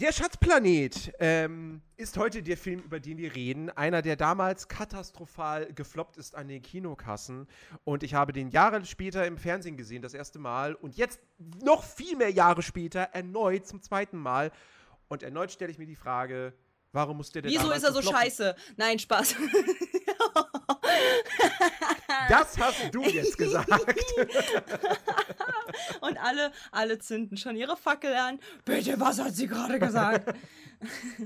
Der Schatzplanet ähm, ist heute der Film, über den wir reden. Einer, der damals katastrophal gefloppt ist an den Kinokassen. Und ich habe den Jahre später im Fernsehen gesehen, das erste Mal. Und jetzt noch viel mehr Jahre später erneut zum zweiten Mal. Und erneut stelle ich mir die Frage, warum muss der denn Wieso ist er so gefloppen? scheiße? Nein, Spaß. Das hast du jetzt gesagt. Und alle, alle zünden schon ihre Fackel an. Bitte, was hat sie gerade gesagt?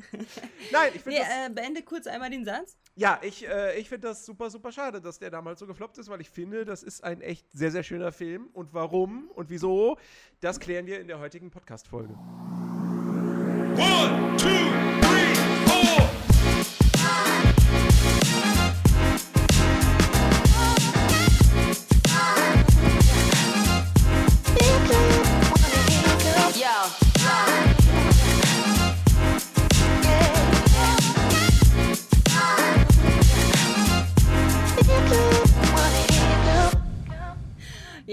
Nein, ich finde nee, äh, beende kurz einmal den Satz. ja, ich, äh, ich finde das super, super schade, dass der damals so gefloppt ist, weil ich finde, das ist ein echt sehr, sehr schöner Film. Und warum und wieso, das klären wir in der heutigen Podcast-Folge. One, two,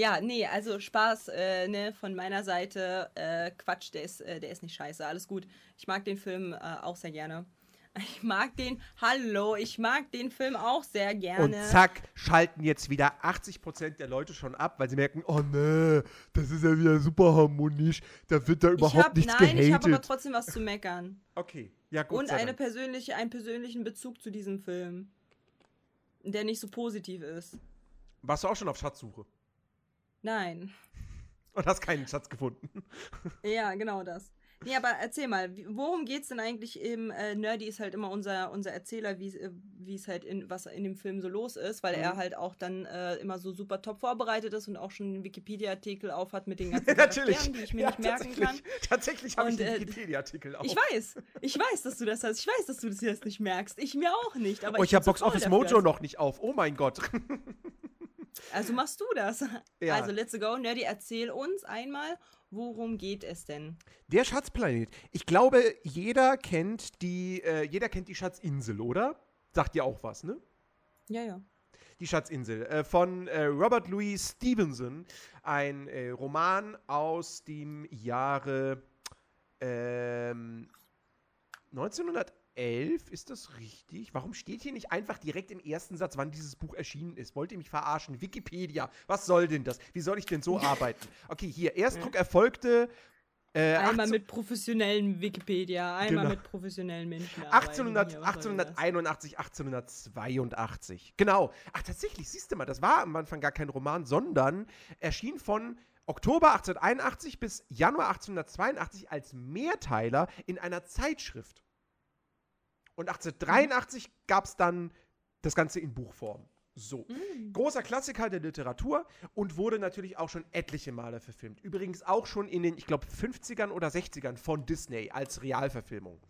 Ja, nee, also Spaß äh, ne, von meiner Seite. Äh, Quatsch, der ist, äh, der ist nicht scheiße. Alles gut. Ich mag den Film äh, auch sehr gerne. Ich mag den, hallo, ich mag den Film auch sehr gerne. Und zack, schalten jetzt wieder 80% der Leute schon ab, weil sie merken, oh nee, das ist ja wieder super harmonisch, da wird da ich überhaupt hab, nichts nein, ich habe aber gehatet. trotzdem was zu meckern. Okay, ja gut. Und eine persönliche, einen persönlichen Bezug zu diesem Film. Der nicht so positiv ist. Warst du auch schon auf Schatzsuche Nein. und hast keinen Schatz gefunden? Ja, genau das. Nee, aber erzähl mal, worum geht's denn eigentlich im äh, Nerdy ist halt immer unser, unser Erzähler, wie äh, es halt in was in dem Film so los ist, weil er Mhm. halt auch dann äh, immer so super top vorbereitet ist und auch schon einen Wikipedia-Artikel auf hat mit den ganzen Natürlich. Charakteren, die ich mir Ja, nicht merken kann. tatsächlich. Habe ich den äh, Wikipedia-Artikel auch. Ich weiß, ich weiß, dass du das hast. Ich weiß, dass du das jetzt nicht merkst. Ich mir auch nicht. Aber oh, ich habe bin zu Box Office. Mojo noch nicht auf. Oh mein Gott. Also machst du das. Ja. Also let's go, Nerdy, erzähl uns einmal, worum geht es denn? Der Schatzplanet. Ich glaube, jeder kennt die, äh, jeder kennt die Schatzinsel, oder? Sagt dir auch was, ne? Ja, ja. Die Schatzinsel äh, von äh, Robert Louis Stevenson. Ein äh, Roman aus dem Jahre ähm, 1911. Ist das richtig? Warum steht hier nicht einfach direkt im ersten Satz, wann dieses Buch erschienen ist? Wollt ihr mich verarschen? Wikipedia. Was soll denn das? Wie soll ich denn so arbeiten? Okay, hier. Erstdruck erfolgte. Äh, Einmal 18 mit professionellen Wikipedia, einmal Genau. mit professionellen Menschen. 1800, arbeiten hier, was soll das? 1881, 1882. Genau. Ach, tatsächlich, siehst du mal, das war am Anfang gar kein Roman, sondern erschien von Oktober 1881 bis Januar 1882 als Mehrteiler in einer Zeitschrift. Und 1883 gab es dann das Ganze in Buchform. So. Großer Klassiker der Literatur und wurde natürlich auch schon etliche Male verfilmt. Übrigens auch schon in den, ich glaube, 50ern oder 60ern von Disney als Realverfilmung.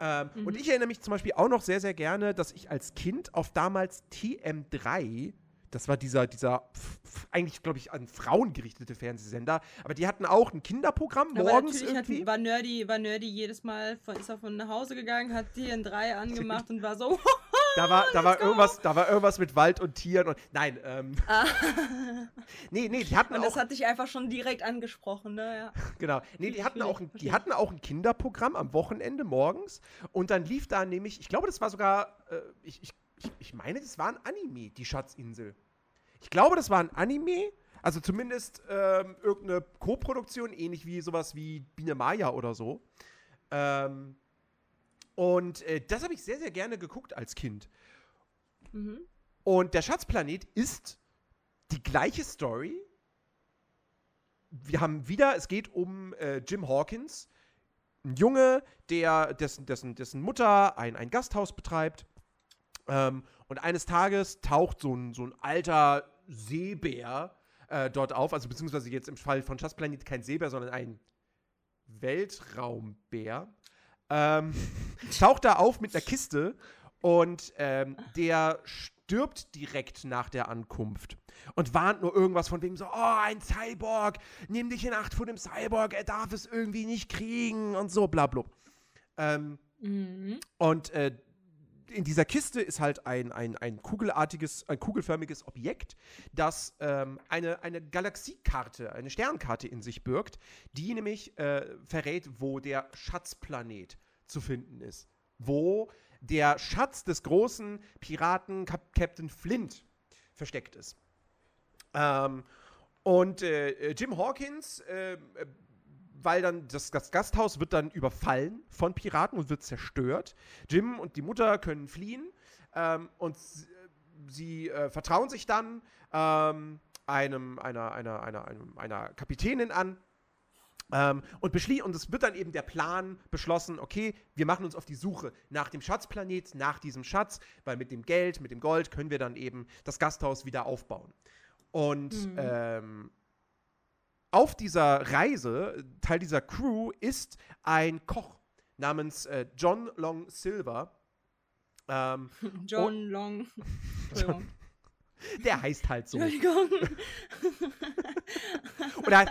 Ähm, Und ich erinnere mich zum Beispiel auch noch sehr, sehr gerne, dass ich als Kind auf damals TM3, das war dieser, dieser eigentlich, glaube ich, an Frauen gerichtete Fernsehsender, aber die hatten auch ein Kinderprogramm Aber morgens natürlich irgendwie. Hat, war, Nerdy, war Nerdy jedes Mal, von, ist er von nach Hause gegangen, hat TN3 angemacht und war so, Da war, da war go. irgendwas, da war irgendwas mit Wald und Tieren und nein, ähm, nee, nee, die hatten und auch das hat dich einfach schon direkt angesprochen, ne? Ja. Genau. Nee, die hatten, auch ein, die hatten auch ein Kinderprogramm am Wochenende morgens. Und dann lief da nämlich, ich glaube, das war sogar, äh, ich, ich, ich, ich meine, das war ein Anime, die Schatzinsel. Ich glaube, das war ein Anime. Also zumindest ähm, irgendeine Co-Produktion, ähnlich wie sowas wie Biene Maya oder so. Ähm, und äh, das habe ich sehr, sehr gerne geguckt als Kind. Mhm. Und der Schatzplanet ist die gleiche Story. Wir haben wieder, es geht um äh, Jim Hawkins, ein Junge, der, dessen, dessen, dessen Mutter ein, ein Gasthaus betreibt. Ähm, und eines Tages taucht so ein, so ein alter Seebär äh, dort auf, also beziehungsweise jetzt im Fall von Schatzplanet kein Seebär, sondern ein Weltraumbär. Ähm, taucht da auf mit einer Kiste und ähm, der stirbt direkt nach der Ankunft und warnt nur irgendwas von wegen so, oh, ein Cyborg, nimm dich in Acht vor dem Cyborg, er darf es irgendwie nicht kriegen und so, bla bla. Ähm, Mhm. und äh, in dieser Kiste ist halt ein, ein, ein kugelartiges, ein kugelförmiges Objekt, das ähm, eine, eine Galaxiekarte, eine Sternkarte in sich birgt, die nämlich äh, verrät, wo der Schatzplanet zu finden ist. Wo der Schatz des großen Piraten Cap Captain Flint versteckt ist. Ähm, und äh, Jim Hawkins, äh, weil dann das, das, Gasthaus wird dann überfallen von Piraten und wird zerstört. Jim und die Mutter können fliehen ähm, und sie äh, vertrauen sich dann ähm, einem, einer, einer, einer, einem, einer Kapitänin an. Ähm, und, und es wird dann eben der Plan beschlossen, okay, wir machen uns auf die Suche nach dem Schatzplanet, nach diesem Schatz, weil mit dem Geld, mit dem Gold können wir dann eben das Gasthaus wieder aufbauen. Und mhm. Auf dieser Reise, Teil dieser Crew, ist ein Koch namens äh, John Long Silver. Ähm, John Long. John, der heißt halt so. Entschuldigung. oder,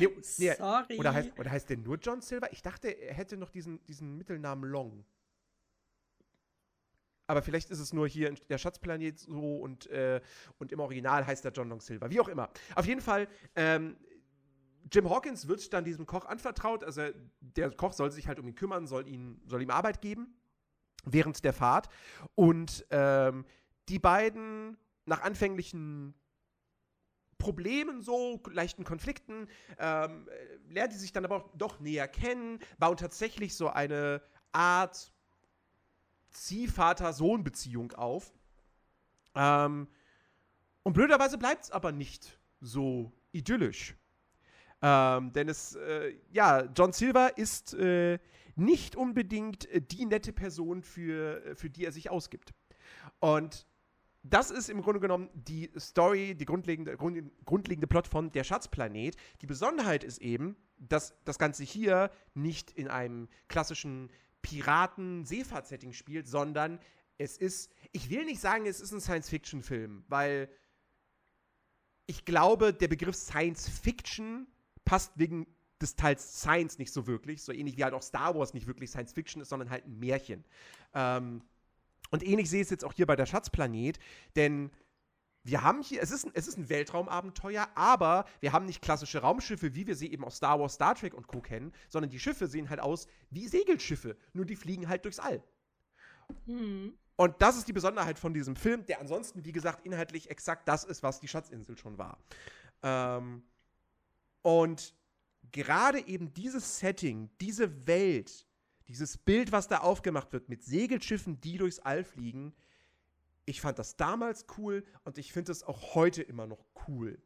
nee, nee, Sorry. Oder heißt, oder heißt der nur John Silver? Ich dachte, er hätte noch diesen, diesen Mittelnamen Long. Aber vielleicht ist es nur hier in der Schatzplanet so und, äh, und im Original heißt er John Long Silver. Wie auch immer. Auf jeden Fall, ähm, Jim Hawkins wird dann diesem Koch anvertraut. Also der Koch soll sich halt um ihn kümmern, soll, ihn, soll ihm Arbeit geben während der Fahrt. Und ähm, die beiden nach anfänglichen Problemen, so leichten Konflikten, ähm, lernen die sich dann aber auch doch näher kennen, bauen tatsächlich so eine Art Ziehvater-Sohn-Beziehung auf. Ähm, und blöderweise bleibt es aber nicht so idyllisch. Ähm, denn es, äh, ja, John Silver ist äh, nicht unbedingt äh, die nette Person, für, äh, für die er sich ausgibt. Und das ist im Grunde genommen die Story, die grundlegende, grund, grundlegende Plot von Der Schatzplanet. Die Besonderheit ist eben, dass das Ganze hier nicht in einem klassischen Piraten-Seefahrt-Setting spielt, sondern es ist, ich will nicht sagen, es ist ein Science-Fiction-Film, weil ich glaube, der Begriff Science-Fiction passt wegen des Teils Science nicht so wirklich, so ähnlich wie halt auch Star Wars nicht wirklich Science Fiction ist, sondern halt ein Märchen. Ähm, und ähnlich sehe ich es jetzt auch hier bei der Schatzplanet, denn wir haben hier, es ist, ein, es ist ein Weltraumabenteuer, aber wir haben nicht klassische Raumschiffe, wie wir sie eben aus Star Wars, Star Trek und Co. kennen, sondern die Schiffe sehen halt aus wie Segelschiffe, nur die fliegen halt durchs All. Mhm. Und das ist die Besonderheit von diesem Film, der ansonsten, wie gesagt, inhaltlich exakt das ist, was die Schatzinsel schon war. Ähm, und gerade eben dieses Setting, diese Welt, dieses Bild, was da aufgemacht wird mit Segelschiffen, die durchs All fliegen, ich fand das damals cool und ich finde es auch heute immer noch cool.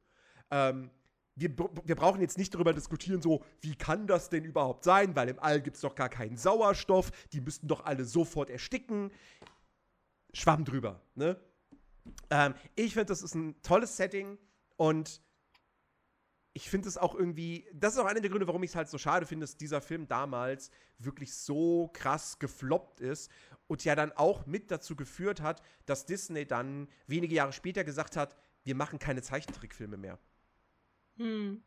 Ähm, wir, wir, brauchen jetzt nicht darüber diskutieren, so, wie kann das denn überhaupt sein? Weil im All gibt es doch gar keinen Sauerstoff, die müssten doch alle sofort ersticken. Schwamm drüber, ne? Ähm, ich finde, das ist ein tolles Setting und ich finde es auch irgendwie, das ist auch einer der Gründe, warum ich es halt so schade finde, dass dieser Film damals wirklich so krass gefloppt ist und ja dann auch mit dazu geführt hat, dass Disney dann wenige Jahre später gesagt hat, wir machen keine Zeichentrickfilme mehr. Hm.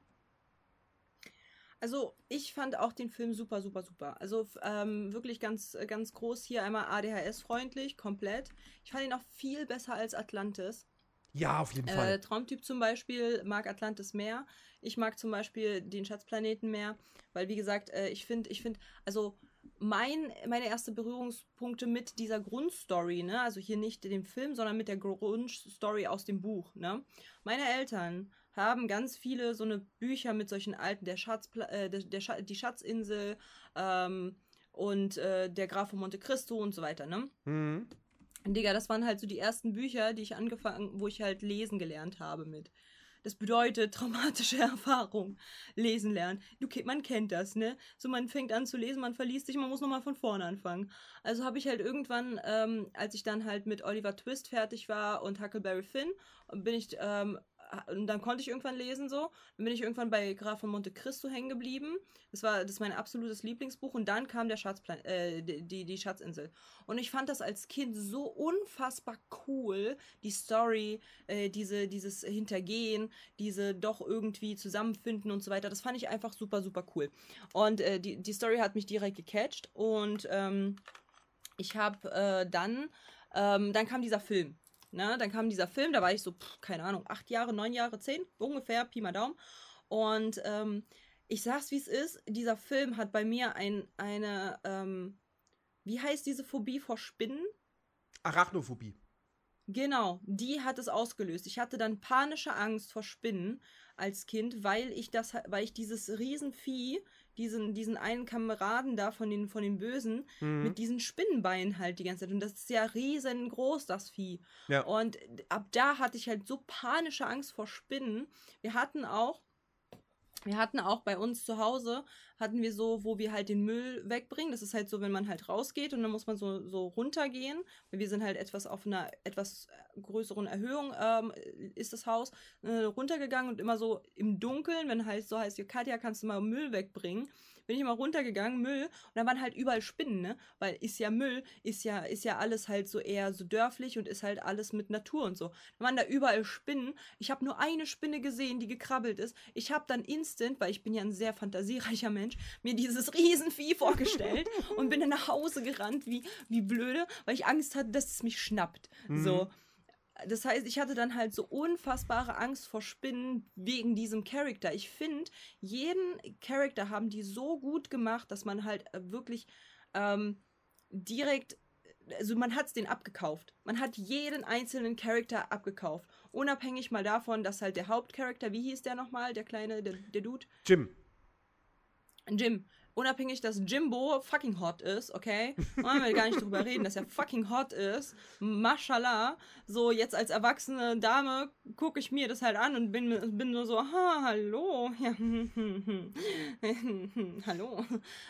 Also ich fand auch den Film super, super, super. Also ähm, wirklich ganz, ganz groß hier einmal ADHS-freundlich, komplett. Ich fand ihn auch viel besser als Atlantis. Ja, auf jeden äh, Fall. Traumtyp zum Beispiel mag Atlantis mehr. Ich mag zum Beispiel den Schatzplaneten mehr, weil wie gesagt, äh, ich finde, ich finde, also mein, meine ersten Berührungspunkte mit dieser Grundstory, ne, also hier nicht dem Film, sondern mit der Grundstory aus dem Buch, ne. Meine Eltern haben ganz viele so eine Bücher mit solchen alten, der Schatz, äh, der, der Sch die Schatzinsel ähm, und äh, der Graf von Monte Cristo und so weiter, ne. Mhm. Digga, das waren halt so die ersten Bücher, die ich angefangen, wo ich halt lesen gelernt habe mit. Das bedeutet traumatische Erfahrung. Lesen lernen. Du, man kennt das, ne? So, man fängt an zu lesen, man verliest sich, man muss nochmal von vorne anfangen. Also habe ich halt irgendwann, ähm, als ich dann halt mit Oliver Twist fertig war und Huckleberry Finn, bin ich ähm, und dann konnte ich irgendwann lesen so. Dann bin ich irgendwann bei Graf von Monte Cristo hängen geblieben. Das war das ist mein absolutes Lieblingsbuch und dann kam der Schatzplan äh, die, die Schatzinsel. Und ich fand das als Kind so unfassbar cool, die Story, äh, diese dieses Hintergehen, diese doch irgendwie zusammenfinden und so weiter. Das fand ich einfach super super cool. Und äh, die die Story hat mich direkt gecatcht und ähm, ich habe äh, dann, ähm, dann kam dieser Film. Ne? Dann kam dieser Film, da war ich so, pff, keine Ahnung, acht Jahre, neun Jahre, zehn, ungefähr, Pi mal Daumen. Und ähm, ich sag's wie es ist, dieser Film hat bei mir ein, eine, ähm, wie heißt diese Phobie vor Spinnen? Arachnophobie. Genau, die hat es ausgelöst. Ich hatte dann panische Angst vor Spinnen als Kind, weil ich das, weil ich dieses Riesenvieh, diesen, diesen einen Kameraden da von den, von den Bösen, Mhm. mit diesen Spinnenbeinen halt die ganze Zeit. Und das ist ja riesengroß, das Vieh. Ja. Und ab da hatte ich halt so panische Angst vor Spinnen. Wir hatten auch, wir hatten auch bei uns zu Hause, hatten wir so, wo wir halt den Müll wegbringen. Das ist halt so, wenn man halt rausgeht und dann muss man so, so runtergehen. Wir sind halt etwas auf einer etwas größeren Erhöhung, ähm, ist das Haus, äh, runtergegangen und immer so im Dunkeln, wenn halt so heißt, Katja, kannst du mal Müll wegbringen? Bin ich immer runtergegangen, Müll, und da waren halt überall Spinnen, ne? Weil ist ja Müll, ist ja, ist ja alles halt so eher so dörflich und ist halt alles mit Natur und so. Da waren da überall Spinnen. Ich habe nur eine Spinne gesehen, die gekrabbelt ist. Ich habe dann instant, weil ich bin ja ein sehr fantasiereicher Mensch, mir dieses Riesenvieh vorgestellt und bin dann nach Hause gerannt, wie, wie blöde, weil ich Angst hatte, dass es mich schnappt. So. Das heißt, ich hatte dann halt so unfassbare Angst vor Spinnen wegen diesem Charakter. Ich finde, jeden Charakter haben die so gut gemacht, dass man halt äh, wirklich ähm, direkt, also man hat es den abgekauft. Man hat jeden einzelnen Charakter abgekauft. Unabhängig mal davon, dass halt der Hauptcharakter, wie hieß der nochmal, der kleine, der, der Dude? Jim. Jim. Unabhängig, dass Jimbo fucking hot ist, okay? Wollen wir gar nicht drüber reden, dass er fucking hot ist. Mashallah. So, jetzt als erwachsene Dame gucke ich mir das halt an und bin, bin nur so, ha, hallo. Ja, hallo.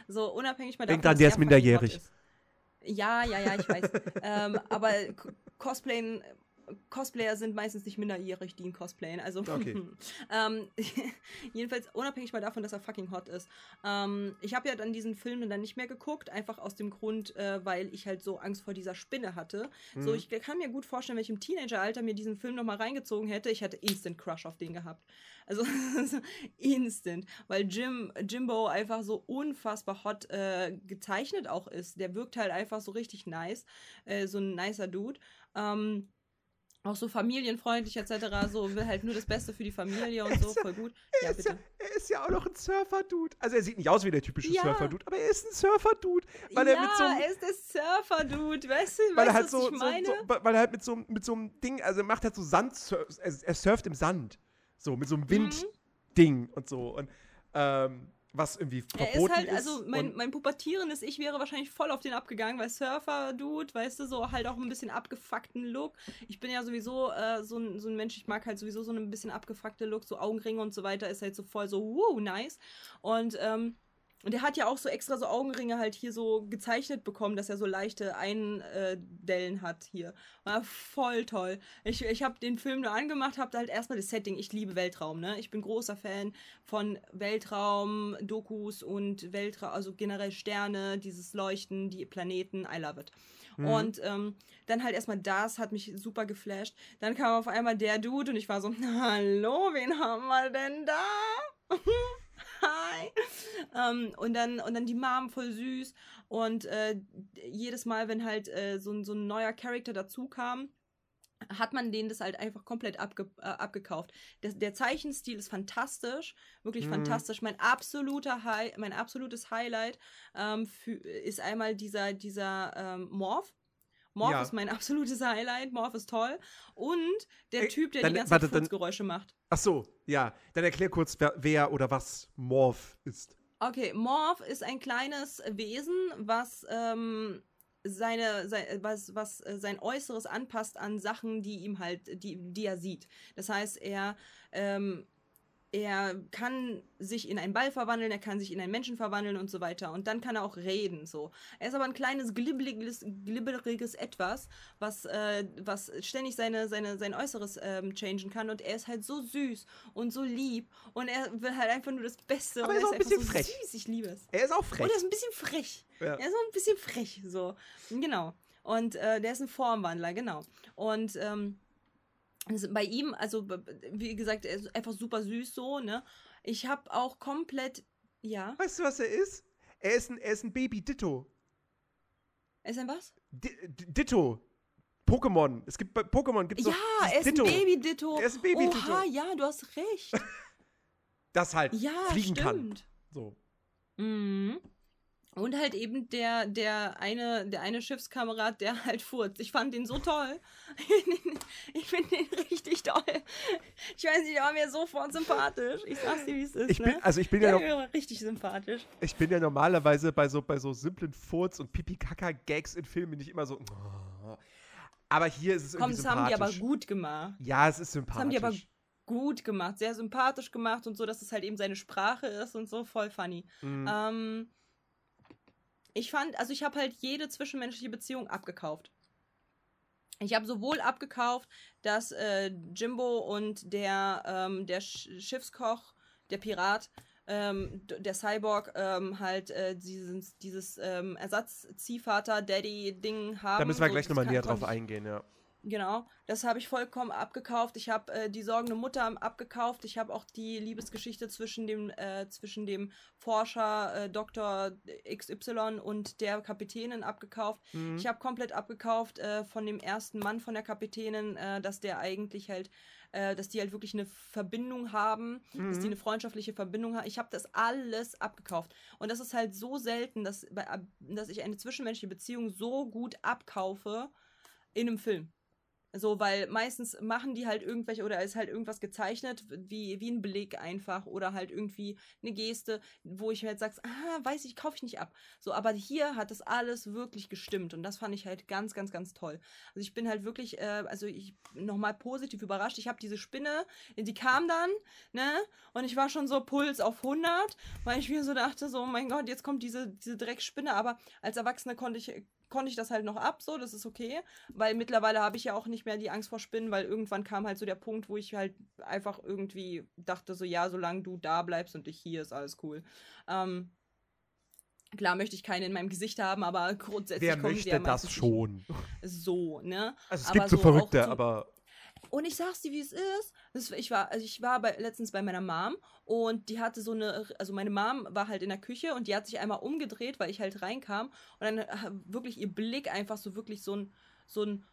So, unabhängig mal davon. dran, der dass ist er minderjährig. Ja, ja, ja, ich weiß. ähm, aber Cosplayen. Cosplayer sind meistens nicht minderjährig, die ihn cosplayen. Also, Okay. ähm, jedenfalls unabhängig mal davon, dass er fucking hot ist. Ähm, ich habe ja dann diesen Film dann nicht mehr geguckt, einfach aus dem Grund, äh, weil ich halt so Angst vor dieser Spinne hatte. So, ich kann mir gut vorstellen, wenn ich im Teenageralter mir diesen Film nochmal reingezogen hätte, ich hätte instant Crush auf den gehabt. Also instant, weil Jim, Jimbo einfach so unfassbar hot äh, gezeichnet auch ist. Der wirkt halt einfach so richtig nice, äh, so ein nicer Dude. Ähm, auch so familienfreundlich etc. So will halt nur das Beste für die Familie und so, voll gut. Ja, Er ist, ja, er ist ja auch noch ein Surfer-Dude. Also er sieht nicht aus wie der typische Ja. Surfer-Dude, aber er ist ein Surfer-Dude. Weil er ja, mit so einem er ist der Surfer-Dude, weißt du, weil er weißt, halt was so, ich so, meine? so, weil er halt mit so, mit so einem Ding, also er macht halt so Sand, er, er surft im Sand. So, mit so einem Windding und so. Und ähm, was irgendwie Mhm. Er verboten ist halt, also mein, mein pubertierendes Ich wäre wahrscheinlich voll auf den abgegangen, weil Surfer-Dude, weißt du, so halt auch ein bisschen abgefuckten Look. Ich bin ja sowieso äh, so, ein, so ein Mensch, ich mag halt sowieso so ein bisschen abgefuckte Look, so Augenringe und so weiter, ist halt so voll so, wow, nice. Und, ähm, und er hat ja auch so extra so Augenringe halt hier so gezeichnet bekommen, dass er so leichte Eindellen hat hier. War voll toll. Ich, ich habe den Film nur angemacht, habe halt erstmal das Setting. Ich liebe Weltraum, ne? Ich bin großer Fan von Weltraum, Dokus und Weltraum, also generell Sterne, dieses Leuchten, die Planeten. I love it. Und ähm, dann halt erstmal das hat mich super geflasht. Dann kam auf einmal der Dude und ich war so, hallo, wen haben wir denn da? Hi. Ähm, und, dann, und dann die Mom voll süß. Und äh, jedes Mal, wenn halt äh, so, ein- so ein neuer Charakter dazu kam, hat man denen das halt einfach komplett abge äh, abgekauft. Der, der Zeichenstil ist fantastisch, wirklich Mhm. fantastisch. Mein absoluter mein absolutes Highlight ähm, für, ist einmal dieser, dieser ähm, Morph. Morph Ja. ist mein absolutes Highlight. Morph ist toll. Und der Ey, Typ, der dann- die ganze warte, Furzgeräusche macht. Ach so, ja. Dann erklär kurz, wer, wer oder was Morph ist. Okay, Morph ist ein kleines Wesen, was ähm, seine, sein, was, was äh, sein Äußeres anpasst an Sachen, die ihm halt, die, die er sieht. Das heißt, er, ähm, er kann sich in einen Ball verwandeln, er kann sich in einen Menschen verwandeln und so weiter. Und dann kann er auch reden. So. Er ist aber ein kleines, glibberiges, glibberiges Etwas, was, äh, was ständig seine, seine, sein Äußeres ähm, changen kann. Und er ist halt so süß und so lieb. Und er will halt einfach nur das Beste. Aber und er ist auch ein einfach bisschen so frech. Süß, ich liebe es. Er ist auch frech. Und er ist ein bisschen frech. Ja. Er ist auch ein bisschen frech, so. Genau. Und äh, der ist ein Formwandler, genau. Und ähm, also bei ihm, also wie gesagt, er ist einfach super süß so, ne? Ich habe auch komplett, ja. Weißt du, was er ist? Er ist ein, er ist ein Baby Ditto. Ist ein was? D- Ditto. Pokémon. Es gibt bei Pokémon gibt's Ja, er ist ein Ditto. Baby-Ditto. Er ist ein Baby-Ditto. Oha, ja, du hast recht. Das halt Ja, fliegen kann. stimmt. So. Mhm. Und halt eben der, der eine, der eine Schiffskamerad, der halt furzt. Ich fand den so toll. ich finde den richtig toll. Ich weiß nicht, der war mir sofort sympathisch. Ich sag's dir, wie es ist. Ich bin, ne? also ich bin ja, der noch, richtig sympathisch. ich bin ja normalerweise bei so, bei so simplen Furz- und Pipi-Kaka-Gags in Filmen nicht immer so. oh. Aber hier ist es Komm, irgendwie das haben die aber gut gemacht. Ja, es ist Das sympathisch. haben die aber gut gemacht, sehr sympathisch gemacht und so, dass es halt eben seine Sprache ist und so, voll funny. Mhm. Ähm, ich fand, also ich habe halt jede zwischenmenschliche Beziehung abgekauft. Ich habe sowohl abgekauft, dass äh, Jimbo und der, ähm, der Sch Schiffskoch, der Pirat, ähm, der Cyborg ähm, halt äh, dieses, dieses ähm, Ersatz-Ziehvater-Daddy-Ding haben. da müssen wir So, gleich nochmal näher drauf eingehen, ja. Genau, das habe ich vollkommen abgekauft. Ich habe äh, die sorgende Mutter abgekauft. Ich habe auch die Liebesgeschichte zwischen dem, äh, zwischen dem Forscher äh, Dr. XY und der Kapitänin abgekauft. Mhm. Ich habe komplett abgekauft äh, von dem ersten Mann von der Kapitänin, äh, dass der eigentlich halt, äh, dass die halt wirklich eine Verbindung haben, dass die Mhm. eine freundschaftliche Verbindung haben. Ich habe das alles abgekauft. Und das ist halt so selten, dass, dass ich eine zwischenmenschliche Beziehung so gut abkaufe in einem Film. So, weil meistens machen die halt irgendwelche oder ist halt irgendwas gezeichnet, wie, wie ein Blick einfach oder halt irgendwie eine Geste, wo ich halt sagst, ah, weiß ich, kaufe ich nicht ab. So, aber hier hat das alles wirklich gestimmt und das fand ich halt ganz, ganz, ganz toll. Also ich bin halt wirklich, äh, also ich nochmal positiv überrascht. Ich habe diese Spinne, die kam dann, ne, und ich war schon so Puls auf 100, weil ich mir so dachte, so, mein Gott, jetzt kommt diese, diese Dreckspinne, aber als Erwachsene konnte ich konnte ich das halt noch ab, so, das ist okay, weil mittlerweile habe ich ja auch nicht mehr die Angst vor Spinnen, weil irgendwann kam halt so der Punkt, wo ich halt einfach irgendwie dachte so, ja, solange du da bleibst und ich hier, ist alles cool. Ähm, klar möchte ich keine in meinem Gesicht haben, aber grundsätzlich Wer kommen sie ja möchte das schon? so, ne? Also es Aber gibt so so Verrückte, so- aber Und ich sag's dir, wie es ist. Das, ich war, also ich war bei, letztens bei meiner Mom und die hatte so eine, also meine Mom war halt in der Küche und die hat sich einmal umgedreht, weil ich halt reinkam und dann äh, wirklich ihr Blick einfach so wirklich so ein, so ein,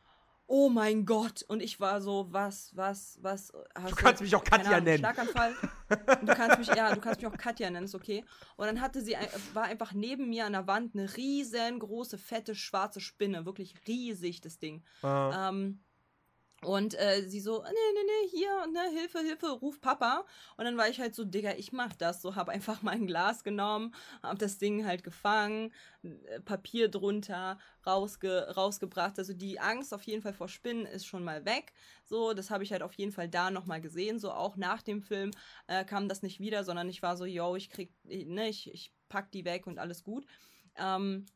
oh mein Gott. Und ich war so, was, was, was. Hast du kannst mich auch Katja Ahnung, nennen. Schlaganfall. Du kannst mich, ja, du kannst mich auch Katja nennen, ist okay. Und dann hatte sie, war einfach neben mir an der Wand eine riesengroße, fette, schwarze Spinne. Wirklich riesig, das Ding. äh, Ähm, und äh, sie so, nee, nee, nee, hier, ne, Hilfe, Hilfe, ruf Papa. Und dann war ich halt so, Digga, ich mach das. So, hab einfach mein Glas genommen, hab das Ding halt gefangen, äh, Papier drunter, rausge rausgebracht. Also die Angst auf jeden Fall vor Spinnen ist schon mal weg. So, das habe ich halt auf jeden Fall da nochmal gesehen. So, auch nach dem Film äh, kam das nicht wieder, sondern ich war so, yo, ich krieg, ne, ich, ich pack die weg und alles gut. Ähm,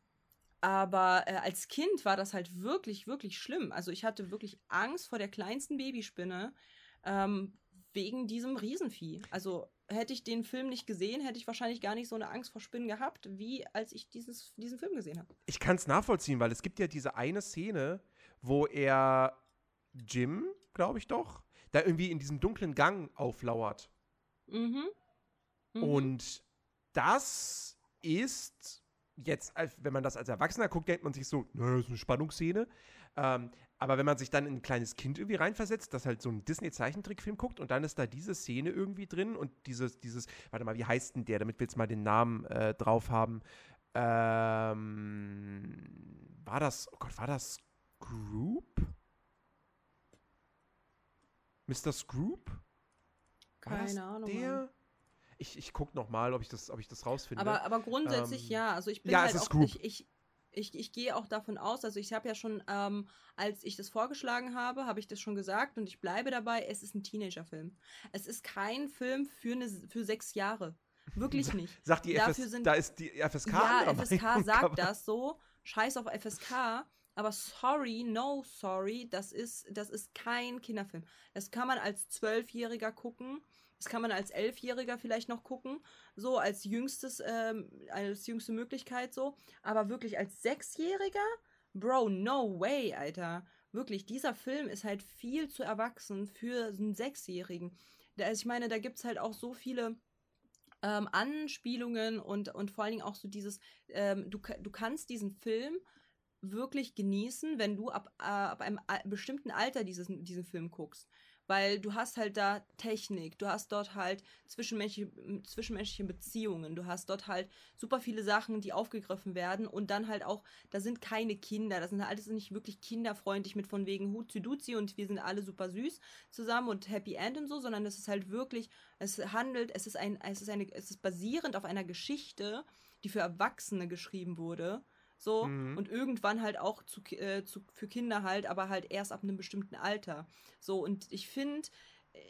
aber äh, als Kind war das halt wirklich, wirklich schlimm. Also ich hatte wirklich Angst vor der kleinsten Babyspinne ähm, wegen diesem Riesenvieh. Also hätte ich den Film nicht gesehen, hätte ich wahrscheinlich gar nicht so eine Angst vor Spinnen gehabt, wie als ich dieses, diesen Film gesehen habe. ich kann es nachvollziehen, weil es gibt ja diese eine Szene, wo er Jim, glaube ich doch, da irgendwie in diesem dunklen Gang auflauert. Mhm. Mhm. Und das ist jetzt, wenn man das als Erwachsener guckt, denkt man sich so, naja, das ist eine Spannungsszene. Ähm, aber wenn man sich dann in ein kleines Kind irgendwie reinversetzt, das halt so einen Disney-Zeichentrickfilm guckt und dann ist da diese Szene irgendwie drin und dieses, dieses, warte mal, wie heißt denn der, damit wir jetzt mal den Namen äh, drauf haben. Ähm, war das, oh Gott, war das Scroop? Mr. Scroop? War Keine Ahnung. Der? Mann. Ich, ich guck noch mal, ob ich das, ob ich das rausfinde. Aber, aber grundsätzlich Ähm, ja. Also ich bin ja, halt es ist auch, Scroop. ich, ich, ich, ich gehe auch davon aus, also ich habe ja schon, ähm, als ich das vorgeschlagen habe, habe ich das schon gesagt und ich bleibe dabei, es ist ein Teenagerfilm. Es ist kein Film für, eine, für sechs Jahre. Wirklich nicht. Sagt die FS, sind- da ist die FSK ja, FSK sagt aber- das so. Scheiß auf FSK. Aber sorry, no sorry, das ist, das ist kein Kinderfilm. Das kann man als Zwölfjähriger gucken. Das kann man als Elfjähriger vielleicht noch gucken. So als jüngstes, ähm, als jüngste Möglichkeit so. Aber wirklich als Sechsjähriger? Bro, no way, Alter. Wirklich, dieser Film ist halt viel zu erwachsen für einen Sechsjährigen. Da, ich meine, da gibt es halt auch so viele ähm, Anspielungen und, und vor allen Dingen auch so dieses, ähm, du, du kannst diesen Film wirklich genießen, wenn du ab, äh, ab einem bestimmten Alter dieses, diesen Film guckst. Weil du hast halt da Technik, du hast dort halt zwischenmenschliche, zwischenmenschliche Beziehungen, du hast dort halt super viele Sachen, die aufgegriffen werden und dann halt auch, da sind keine Kinder, das sind halt alles nicht wirklich kinderfreundlich mit von wegen Hut zu Duzi und wir sind alle super süß zusammen und Happy End und so, sondern es ist halt wirklich, es handelt, es ist ein, es ist eine, es ist basierend auf einer Geschichte, die für Erwachsene geschrieben wurde. So, Mhm. und irgendwann halt auch zu, äh, zu, für Kinder halt, aber halt erst ab einem bestimmten Alter. So, und ich finde,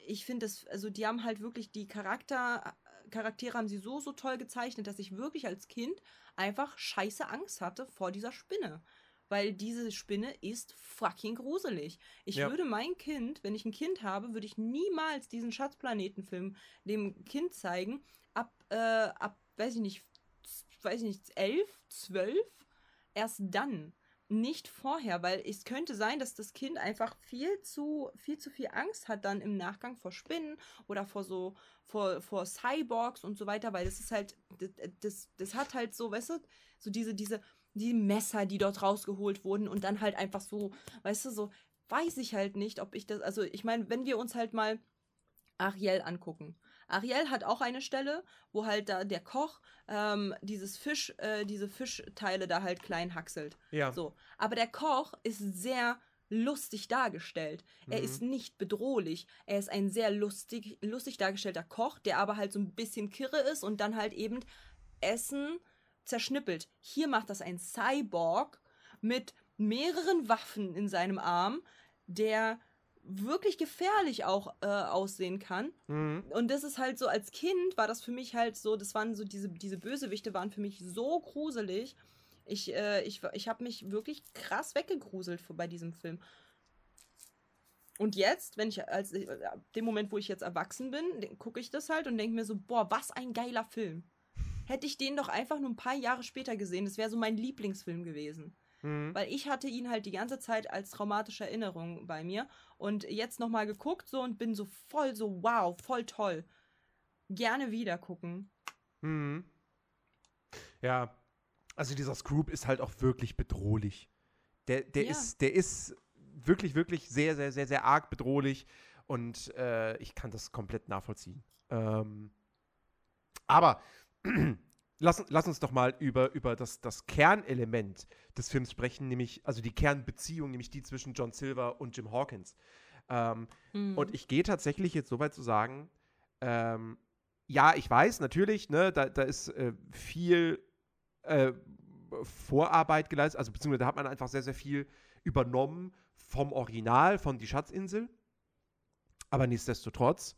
ich finde das, also die haben halt wirklich die Charakter, Charaktere haben sie so, so toll gezeichnet, dass ich wirklich als Kind einfach scheiße Angst hatte vor dieser Spinne. Weil diese Spinne ist fucking gruselig. Ich Ja. würde mein Kind, wenn ich ein Kind habe, würde ich niemals diesen Schatzplanetenfilm dem Kind zeigen. Ab, äh, ab, weiß ich nicht, weiß ich nicht, elf, zwölf, erst dann. Nicht vorher, weil es könnte sein, dass das Kind einfach viel zu, viel zu viel Angst hat dann im Nachgang vor Spinnen oder vor so, vor, vor Cyborgs und so weiter, weil das ist halt, das, das, hat halt so, weißt du, so diese, diese, die Messer, die dort rausgeholt wurden und dann halt einfach so, weißt du, so, weiß ich halt nicht, ob ich das, also ich meine, wenn wir uns halt mal Ariel angucken. Ariel hat auch eine Stelle, wo halt da der Koch ähm, dieses Fisch, äh, diese Fischteile da halt klein hackselt. Ja. So. Aber der Koch ist sehr lustig dargestellt. Er Mhm. ist nicht bedrohlich. Er ist ein sehr lustig, lustig dargestellter Koch, der aber halt so ein bisschen kirre ist und dann halt eben Essen zerschnippelt. Hier macht das ein Cyborg mit mehreren Waffen in seinem Arm, der wirklich gefährlich auch äh, aussehen kann. Mhm. Und das ist halt so, als Kind war das für mich halt so, das waren so, diese, diese Bösewichte waren für mich so gruselig. Ich, äh, ich, ich habe mich wirklich krass weggegruselt vor- bei diesem Film. Und jetzt, wenn ich, als ich, ab dem Moment, wo ich jetzt erwachsen bin, gucke ich das halt und denke mir so, boah, was ein geiler Film. Hätte ich den doch einfach nur ein paar Jahre später gesehen, das wäre so mein Lieblingsfilm gewesen. Mhm. Weil ich hatte ihn halt die ganze Zeit als traumatische Erinnerung bei mir und jetzt nochmal geguckt so und bin so voll so, wow, voll toll. Gerne wieder gucken. Mhm. Ja, also dieser Scroob ist halt auch wirklich bedrohlich. Der, der, Ja. ist, der ist wirklich, wirklich sehr, sehr, sehr, sehr arg bedrohlich und äh, ich kann das komplett nachvollziehen. Ähm, aber lass, lass uns doch mal über, über das, das Kernelement des Films sprechen, nämlich, also die Kernbeziehung, nämlich die zwischen John Silver und Jim Hawkins. Ähm, Mhm. und ich gehe tatsächlich jetzt so weit zu sagen, ähm, ja, ich weiß natürlich, ne, da, da ist äh, viel äh, Vorarbeit geleistet, also beziehungsweise da hat man einfach sehr, sehr viel übernommen vom Original, von Die Schatzinsel. Aber nichtsdestotrotz,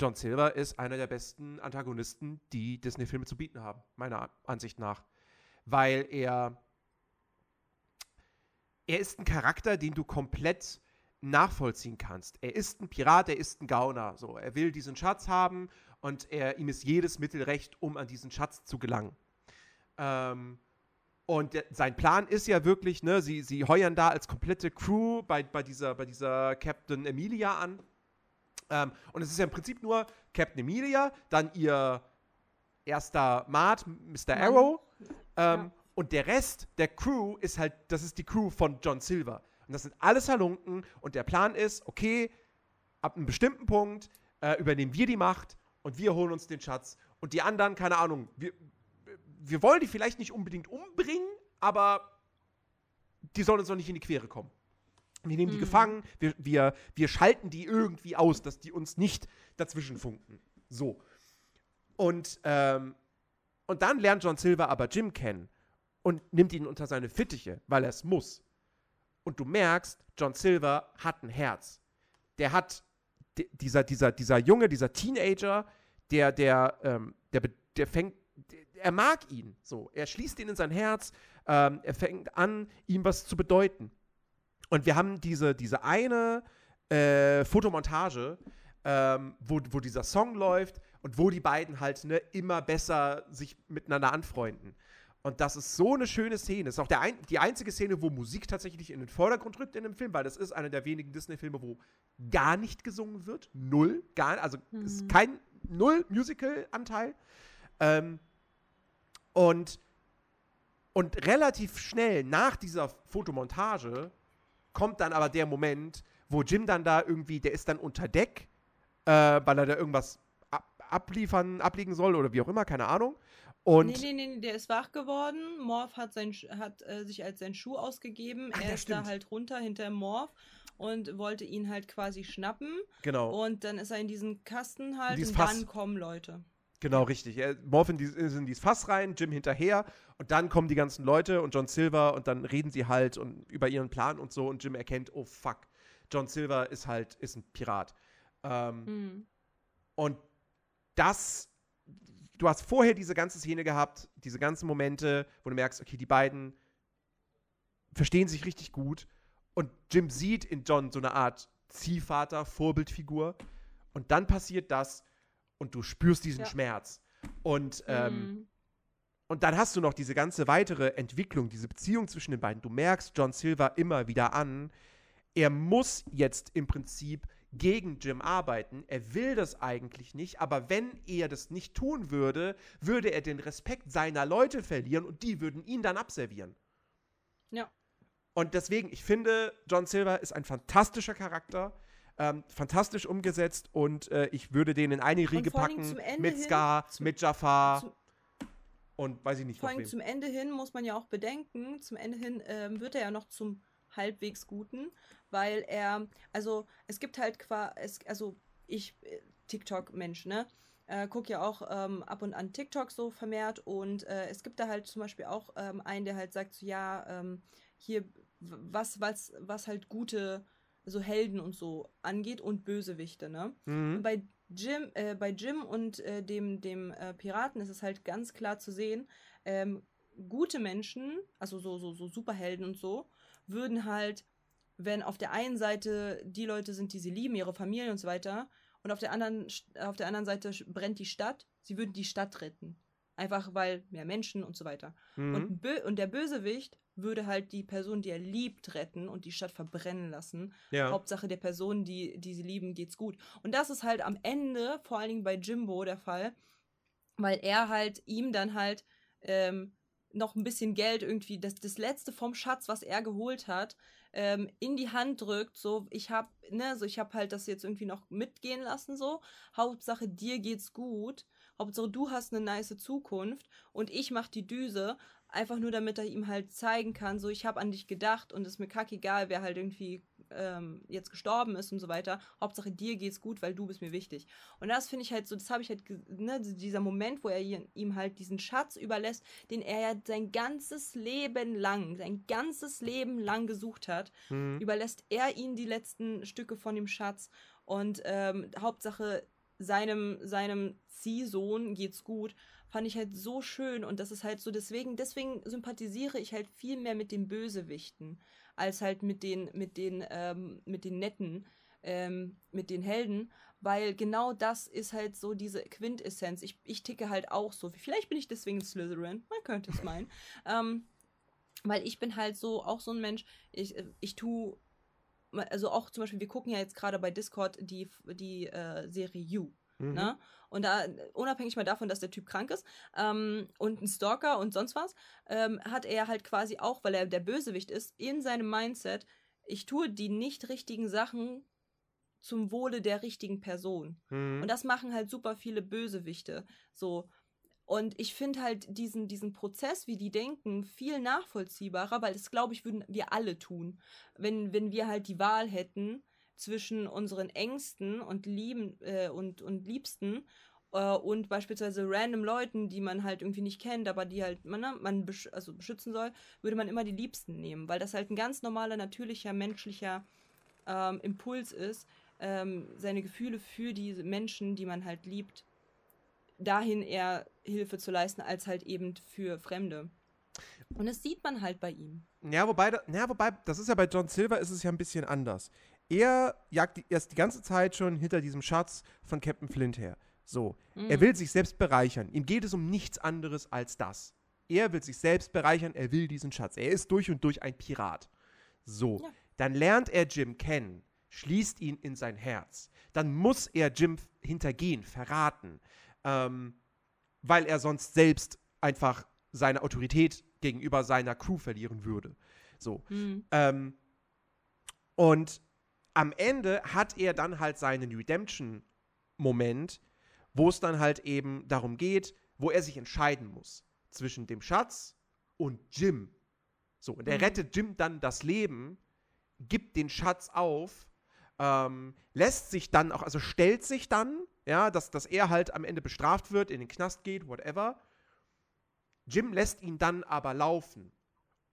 John Silver ist einer der besten Antagonisten, die Disney-Filme zu bieten haben, meiner Ansicht nach. Weil er. Er ist ein Charakter, den du komplett nachvollziehen kannst. Er ist ein Pirat, er ist ein Gauner. So, er will diesen Schatz haben und er, ihm ist jedes Mittel recht, um an diesen Schatz zu gelangen. Ähm, und der, sein Plan ist ja wirklich, ne, sie, sie heuern da als komplette Crew bei, bei, dieser, bei dieser Captain Emilia an. Ähm, und es ist ja im Prinzip nur Captain Emilia, dann ihr erster Mart, Mr. Mann. Arrow. Ähm, Ja. Und der Rest der Crew ist halt, das ist die Crew von John Silver. Und das sind alles Halunken. Und der Plan ist, okay, ab einem bestimmten Punkt äh, übernehmen wir die Macht und wir holen uns den Schatz. Und die anderen, keine Ahnung, wir, wir wollen die vielleicht nicht unbedingt umbringen, aber die sollen uns noch nicht in die Quere kommen. Wir nehmen die Mhm. gefangen, wir, wir, wir schalten die irgendwie aus, dass die uns nicht dazwischen funken. So. Und, ähm, und dann lernt John Silver aber Jim kennen und nimmt ihn unter seine Fittiche, weil er es muss. Und du merkst, John Silver hat ein Herz. Der hat di- dieser, dieser, dieser Junge, dieser Teenager, der, der, ähm, der, der fängt, der, er mag ihn so. Er schließt ihn in sein Herz, ähm, er fängt an, ihm was zu bedeuten. Und wir haben diese, diese eine äh, Fotomontage, ähm, wo, wo dieser Song läuft und wo die beiden halt ne, immer besser sich miteinander anfreunden. Und das ist so eine schöne Szene. Das ist auch der ein, die einzige Szene, wo Musik tatsächlich in den Vordergrund rückt in dem Film, weil das ist einer der wenigen Disney-Filme, wo gar nicht gesungen wird. Null. Gar, also es ist kein Null Musical-Anteil. Ähm, und, Und relativ schnell nach dieser Fotomontage kommt dann aber der Moment, wo Jim dann da irgendwie, der ist dann unter Deck, äh, weil er da irgendwas ab abliefern, abliegen soll oder wie auch immer, keine Ahnung. Und nee, nee, nee, nee, der ist wach geworden. Morph hat, sein, hat äh, sich als sein Schuh ausgegeben. Ach, er ist da stimmt. halt runter hinter Morph und wollte ihn halt quasi schnappen. genau, Und dann ist er in diesen Kasten halt dieses und Fass. dann kommen Leute. Genau richtig. Er, Morphin die, ist in dieses Fass rein, Jim hinterher und dann kommen die ganzen Leute und John Silver und dann reden sie halt und über ihren Plan und so und Jim erkennt, oh fuck, John Silver ist halt, ist ein Pirat. Ähm, Mhm. Und das, du hast vorher diese ganze Szene gehabt, diese ganzen Momente, wo du merkst, okay, die beiden verstehen sich richtig gut. Und Jim sieht in John so eine Art Ziehvater, Vorbildfigur. Und dann passiert das und du spürst diesen Ja. Schmerz. Und, ähm, Mhm. und dann hast du noch diese ganze weitere Entwicklung, diese Beziehung zwischen den beiden. Du merkst John Silver immer wieder an. Er muss jetzt im Prinzip gegen Jim arbeiten. Er will das eigentlich nicht, aber wenn er das nicht tun würde, würde er den Respekt seiner Leute verlieren und die würden ihn dann abservieren. Ja. Und deswegen, ich finde, John Silver ist ein fantastischer Charakter, ähm, fantastisch umgesetzt und äh, ich würde den in eine Riege packen mit Scar, zum- mit Jafar und weiß ich nicht Vor allem zum Ende hin muss man ja auch bedenken, zum Ende hin ähm, wird er ja noch zum halbwegs Guten, weil er, also es gibt halt quasi, also ich, äh, TikTok-Mensch, ne? Äh, guck ja auch ähm, ab und an TikTok so vermehrt und äh, es gibt da halt zum Beispiel auch ähm, einen, der halt sagt so, ja, ähm, hier, was, was, was halt gute, so Helden und so angeht und Bösewichte, ne? Und Mhm. bei Jim, äh, bei Jim und äh, dem, dem äh, Piraten ist es halt ganz klar zu sehen, ähm, gute Menschen, also so, so, so Superhelden und so, würden halt, wenn auf der einen Seite die Leute sind, die sie lieben, ihre Familie und so weiter, und auf der anderen, auf der anderen Seite brennt die Stadt, sie würden die Stadt retten. Einfach weil mehr Menschen und so weiter. Mhm. Und, und der Bösewicht würde halt die Person, die er liebt, retten und die Stadt verbrennen lassen. ja. Hauptsache der Person, die, die sie lieben, geht's gut. Und das ist halt am Ende, vor allen Dingen bei Jimbo der Fall, weil er halt ihm dann halt ähm, noch ein bisschen Geld irgendwie, das, das letzte vom Schatz, was er geholt hat, ähm, in die Hand drückt, so, ich hab, ne, so, ich hab halt das jetzt irgendwie noch mitgehen lassen, so, Hauptsache dir geht's gut, Hauptsache du hast eine nice Zukunft und ich mach die Düse, einfach nur damit er ihm halt zeigen kann, so, ich hab an dich gedacht und es ist mir kackegal, wer halt irgendwie ähm, jetzt gestorben ist und so weiter. Hauptsache dir geht's gut, weil du bist mir wichtig. Und das finde ich halt so, das habe ich halt, ne, dieser Moment, wo er ihm halt diesen Schatz überlässt, den er ja sein ganzes Leben lang, sein ganzes Leben lang gesucht hat, Mhm. überlässt er ihm die letzten Stücke von dem Schatz und ähm, Hauptsache seinem, seinem Ziehsohn geht's gut, fand ich halt so schön und das ist halt so, deswegen, deswegen sympathisiere ich halt viel mehr mit den Bösewichten, als halt mit den, mit den, ähm, mit den Netten, ähm, mit den Helden, weil genau das ist halt so diese Quintessenz. Ich, ich ticke halt auch so. Vielleicht bin ich deswegen Slytherin, man könnte es meinen. ähm, weil ich bin halt so, auch so ein Mensch, ich, äh, ich tu, also auch zum Beispiel, wir gucken ja jetzt gerade bei Discord die, die äh, Serie You. Mhm. Ne? Und da, unabhängig mal davon, dass der Typ krank ist ähm, und ein Stalker und sonst was, ähm, hat er halt quasi auch, weil er der Bösewicht ist, in seinem Mindset, ich tue die nicht richtigen Sachen zum Wohle der richtigen Person. Mhm. Und das machen halt super viele Bösewichte. So. Und ich finde halt diesen, diesen Prozess, wie die denken, viel nachvollziehbarer, weil das, glaube ich, würden wir alle tun. Wenn, wenn wir halt die Wahl hätten zwischen unseren Ängsten und Lieben äh, und, und Liebsten äh, und beispielsweise random Leuten, die man halt irgendwie nicht kennt, aber die halt man, ne, man besch also beschützen soll, würde man immer die Liebsten nehmen, weil das halt ein ganz normaler, natürlicher, menschlicher ähm, Impuls ist, ähm, seine Gefühle für diese Menschen, die man halt liebt, dahin eher Hilfe zu leisten, als halt eben für Fremde. Und das sieht man halt bei ihm. Ja, wobei, ja, wobei, das ist ja bei John Silver ist es ja ein bisschen anders. Er jagt die, erst die ganze Zeit schon hinter diesem Schatz von Captain Flint her. So. Er Mhm. will sich selbst bereichern. Ihm geht es um nichts anderes als das. Er will sich selbst bereichern, er will diesen Schatz. Er ist durch und durch ein Pirat. So. Ja. Dann lernt er Jim kennen, schließt ihn in sein Herz. Dann muss er Jim hintergehen, verraten. Ähm, weil er sonst selbst einfach seine Autorität gegenüber seiner Crew verlieren würde. So. Hm. Ähm, und am Ende hat er dann halt seinen Redemption-Moment, wo es dann halt eben darum geht, wo er sich entscheiden muss zwischen dem Schatz und Jim. So, und er Mhm. rettet Jim dann das Leben, gibt den Schatz auf, ähm, lässt sich dann auch, also stellt sich dann, ja, dass, dass er halt am Ende bestraft wird, in den Knast geht, whatever. Jim lässt ihn dann aber laufen.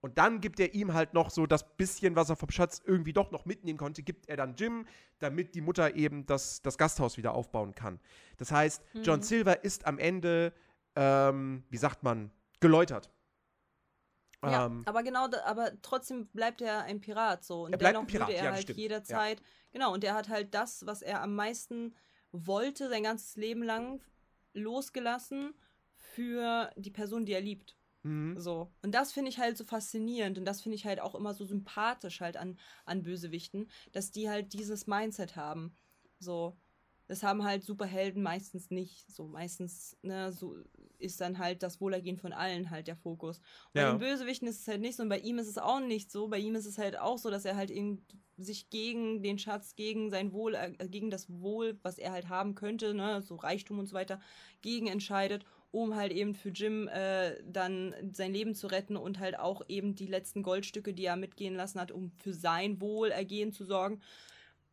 Und dann gibt er ihm halt noch so das bisschen, was er vom Schatz irgendwie doch noch mitnehmen konnte, gibt er dann Jim, damit die Mutter eben das, das Gasthaus wieder aufbauen kann. Das heißt, John Mhm. Silver ist am Ende, ähm, wie sagt man, geläutert. Ja, Ähm, aber genau, aber trotzdem bleibt er ein Pirat so. Und Er bleibt ein dennoch Pirat, würde er ja, halt stimmt. jederzeit, genau, und er hat halt das, was er am meisten wollte, sein ganzes Leben lang losgelassen für die Person, die er liebt. mhm. So. Und das finde ich halt so faszinierend und das finde ich halt auch immer so sympathisch halt an, an Bösewichten, dass die halt dieses Mindset haben. So. Das haben halt Superhelden meistens nicht. So, meistens, ne, so ist dann halt das Wohlergehen von allen halt der Fokus. Bei Ja. den Bösewichten ist es halt nicht so und bei ihm ist es auch nicht so. Bei ihm ist es halt auch so, dass er halt eben sich gegen den Schatz, gegen sein Wohl, äh, gegen das Wohl, was er halt haben könnte, ne, so Reichtum und so weiter, gegen entscheidet, um halt eben für Jim äh, dann sein Leben zu retten und halt auch eben die letzten Goldstücke, die er mitgehen lassen hat, um für sein Wohlergehen zu sorgen,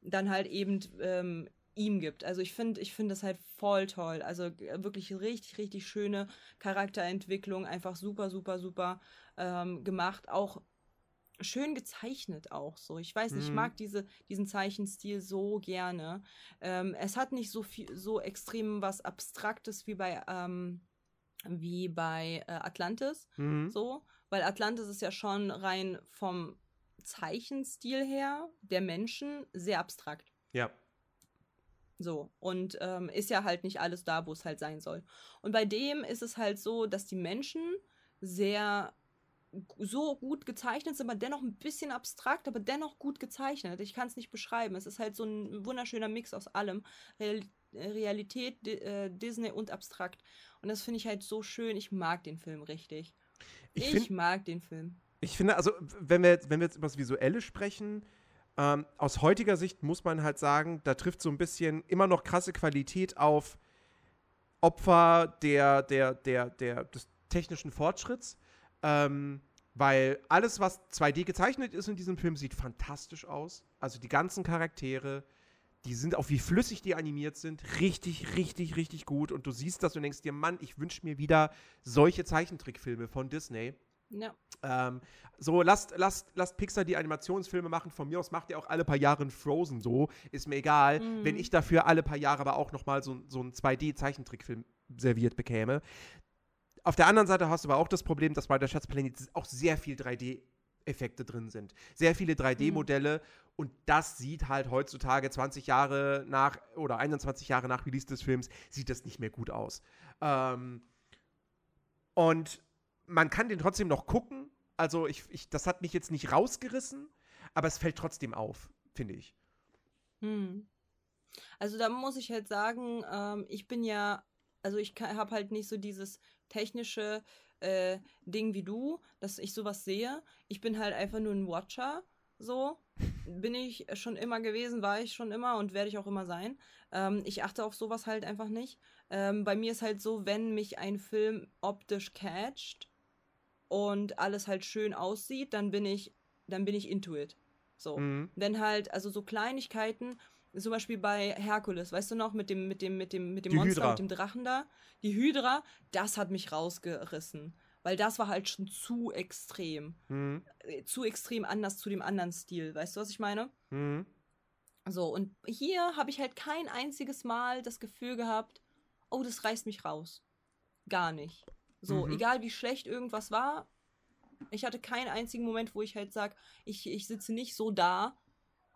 dann halt eben ähm, ihm gibt. Also ich finde, ich finde das halt voll toll. Also äh, wirklich richtig, richtig schöne Charakterentwicklung, einfach super, super, super ähm, gemacht. Auch schön gezeichnet auch so. Ich weiß nicht, ich Mhm. mag diese, diesen Zeichenstil so gerne. Ähm, es hat nicht so viel, so extrem was Abstraktes wie bei, ähm, wie bei äh, Atlantis. Mhm. So, weil Atlantis ist ja schon rein vom Zeichenstil her der Menschen sehr abstrakt. Ja. So, und ähm, ist ja halt nicht alles da, wo es halt sein soll. Und bei dem ist es halt so, dass die Menschen sehr so gut gezeichnet sind, aber dennoch ein bisschen abstrakt, aber dennoch gut gezeichnet. Ich kann es nicht beschreiben. Es ist halt so ein wunderschöner Mix aus allem. Real Realität, Di äh, Disney und abstrakt. Und das finde ich halt so schön. Ich mag den Film richtig. Ich Ich, mag den Film. Ich finde, also, wenn wir wenn wir jetzt über das Visuelle sprechen, ähm, aus heutiger Sicht muss man halt sagen, da trifft so ein bisschen immer noch krasse Qualität auf Opfer der, der, der, der, des technischen Fortschritts. Ähm, weil alles, was 2D gezeichnet ist in diesem Film, sieht fantastisch aus. Also die ganzen Charaktere, die sind auch wie flüssig die animiert sind, richtig, richtig, richtig gut. Und du siehst das und denkst dir, Mann, ich wünsche mir wieder solche Zeichentrickfilme von Disney. Ja. Ähm, so, lasst, lasst, lasst Pixar die Animationsfilme machen. Von mir aus macht ihr auch alle paar Jahre einen Frozen so. Ist mir egal, Mhm. wenn ich dafür alle paar Jahre aber auch noch mal so, so einen 2D-Zeichentrickfilm serviert bekäme. Auf der anderen Seite hast du aber auch das Problem, dass bei der Schatzplanet auch sehr viel 3D-Effekte drin sind. Sehr viele 3D-Modelle und das sieht halt heutzutage 20 Jahre nach oder 21 Jahre nach Release des Films, sieht das nicht mehr gut aus. Ähm, und man kann den trotzdem noch gucken. Also ich, ich, das hat mich jetzt nicht rausgerissen, aber es fällt trotzdem auf, finde ich. Hm. Also da muss ich halt sagen, ähm, ich bin ja, also ich habe halt nicht so dieses technische äh, Ding wie du, dass ich sowas sehe. Ich bin halt einfach nur ein Watcher, so. Bin ich schon immer gewesen, war ich schon immer und werde ich auch immer sein. Ähm, ich achte auf sowas halt einfach nicht. Ähm, bei mir ist halt so, wenn mich ein Film optisch catcht und alles halt schön aussieht, dann bin ich, dann bin ich into it. So. Mhm. Wenn halt, also so Kleinigkeiten, zum Beispiel bei Herkules, weißt du noch, mit dem, mit dem, mit dem, mit dem Die Monster, Hydra. mit dem Drachen da, die Hydra, das hat mich rausgerissen. Weil das war halt schon zu extrem. Mhm. Äh, Zu extrem anders zu dem anderen Stil. Weißt du, was ich meine? Mhm. So, und hier habe ich halt kein einziges Mal das Gefühl gehabt, oh, das reißt mich raus. Gar nicht. So, Mhm. egal wie schlecht irgendwas war, ich hatte keinen einzigen Moment, wo ich halt sage, ich, ich sitze nicht so da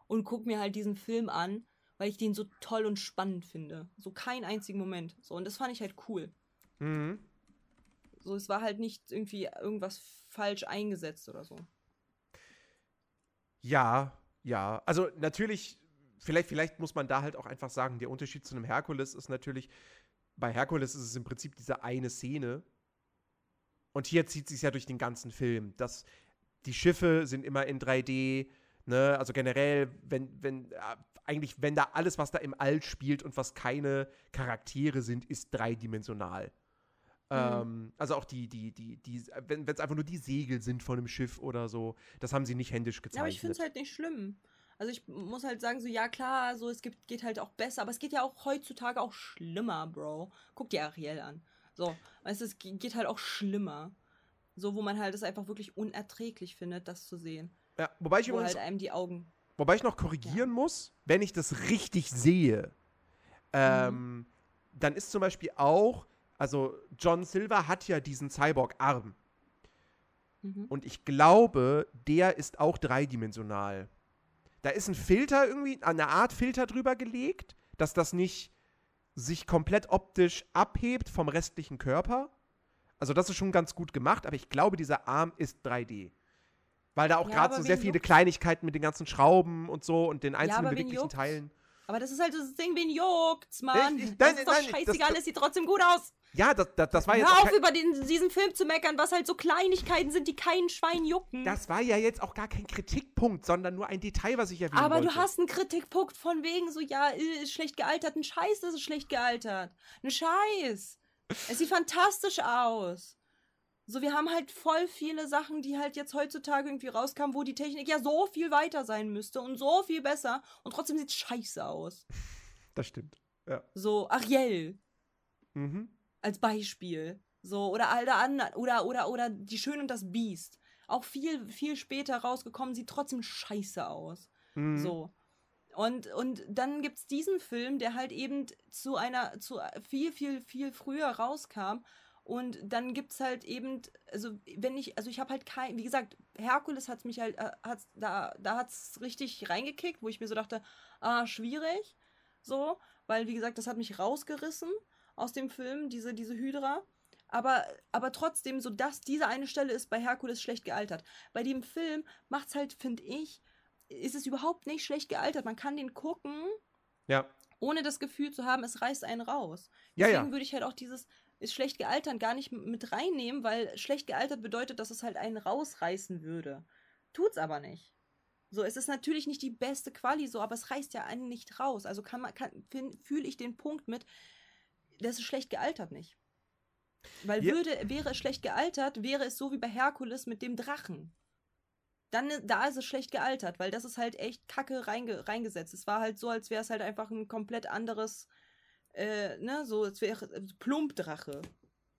und gucke mir halt diesen Film an, weil ich den so toll und spannend finde. So keinen einzigen Moment. So, und das fand ich halt cool. Mhm. So, es war halt nicht irgendwie irgendwas falsch eingesetzt oder so. Ja, ja. Also natürlich, vielleicht, vielleicht muss man da halt auch einfach sagen, der Unterschied zu einem Herkules ist natürlich, bei Herkules ist es im Prinzip diese eine Szene. Und hier zieht sich ja durch den ganzen Film. Das, die Schiffe sind immer in 3D, ne? Also generell, wenn, wenn, äh, eigentlich, wenn da alles, was da im All spielt und was keine Charaktere sind, ist dreidimensional. Ähm, also auch die, die, die, die, wenn es einfach nur die Segel sind von einem Schiff oder so, das haben sie nicht händisch Ja, gezeichnet. aber ich finde es halt nicht schlimm. Also ich muss halt sagen, so ja klar, so es gibt, geht halt auch besser, aber es geht ja auch heutzutage auch schlimmer, Bro. Guck dir Ariel an. So, weißt du, es ge- geht halt auch schlimmer. So, wo man halt es einfach wirklich unerträglich findet, das zu sehen. ja, wobei ich Wo übrigens halt einem die Augen. Wobei ich noch korrigieren muss, wenn ich das richtig sehe, ähm, dann ist zum Beispiel auch, also John Silver hat ja diesen Cyborg-Arm. Mhm. Und ich glaube, der ist auch dreidimensional. Da ist ein Filter irgendwie, eine Art Filter drüber gelegt, dass das nicht sich komplett optisch abhebt vom restlichen Körper. Also das ist schon ganz gut gemacht, aber ich glaube, dieser Arm ist 3D. Weil da auch Ja, gerade so sehr viele juckt's? Kleinigkeiten mit den ganzen Schrauben und so und den einzelnen wen beweglichen? Teilen. Aber das ist halt das Ding, wen juckt's, Mann? Ich- ich- das nein, ist doch nein, das- scheißegal, das- es sieht trotzdem gut aus. Ja, das, das, das war jetzt Hör auch auf, über den, diesen Film zu meckern, was halt so Kleinigkeiten sind, die keinen Schwein jucken. das war ja jetzt auch gar kein Kritikpunkt, sondern nur ein Detail, was ich erwähnen Aber wollte. du hast einen Kritikpunkt von wegen so, ja, äh, ist schlecht gealtert. Ein Scheiß ist es schlecht gealtert. Ein Scheiß. Es sieht fantastisch aus. So, wir haben halt voll viele Sachen, die halt jetzt heutzutage irgendwie rauskamen, wo die Technik ja so viel weiter sein müsste und so viel besser und trotzdem sieht scheiße aus. Das stimmt. Ja. So, Ariel Mhm. Als Beispiel. So, oder alle anderen, oder, oder, oder Die Schön und das Biest. Auch viel, viel später rausgekommen, sieht trotzdem scheiße aus. Mhm. So. Und, und dann gibt es diesen Film, der halt eben zu einer, zu viel, viel, viel früher rauskam. Und dann gibt es halt eben, also wenn ich, also ich habe halt kein, wie gesagt, Herkules hat mich halt, äh, hat's, da, da hat es richtig reingekickt, wo ich mir so dachte, ah, schwierig. So, weil wie gesagt, das hat mich rausgerissen aus dem Film, diese, diese Hydra. Aber, aber trotzdem, so dass diese eine Stelle ist bei Herkules schlecht gealtert. Bei dem Film macht's halt, finde ich, ist es überhaupt nicht schlecht gealtert. Man kann den gucken, Ja. ohne das Gefühl zu haben, es reißt einen raus. Ja, Deswegen ja. würde ich halt auch dieses ist schlecht gealtert gar nicht mit reinnehmen, weil schlecht gealtert bedeutet, dass es halt einen rausreißen würde. Tut's aber nicht. So, es ist natürlich nicht die beste Quali so, aber es reißt ja einen nicht raus. Also kann man, kann, fühle ich den Punkt mit, das ist schlecht gealtert nicht. Weil Ja. würde, wäre es schlecht gealtert, wäre es so wie bei Herkules mit dem Drachen. Dann, da ist es schlecht gealtert, weil das ist halt echt kacke reinge, reingesetzt. Es war halt so, als wäre es halt einfach ein komplett anderes, äh, ne, so, es wäre äh, Plumpdrache.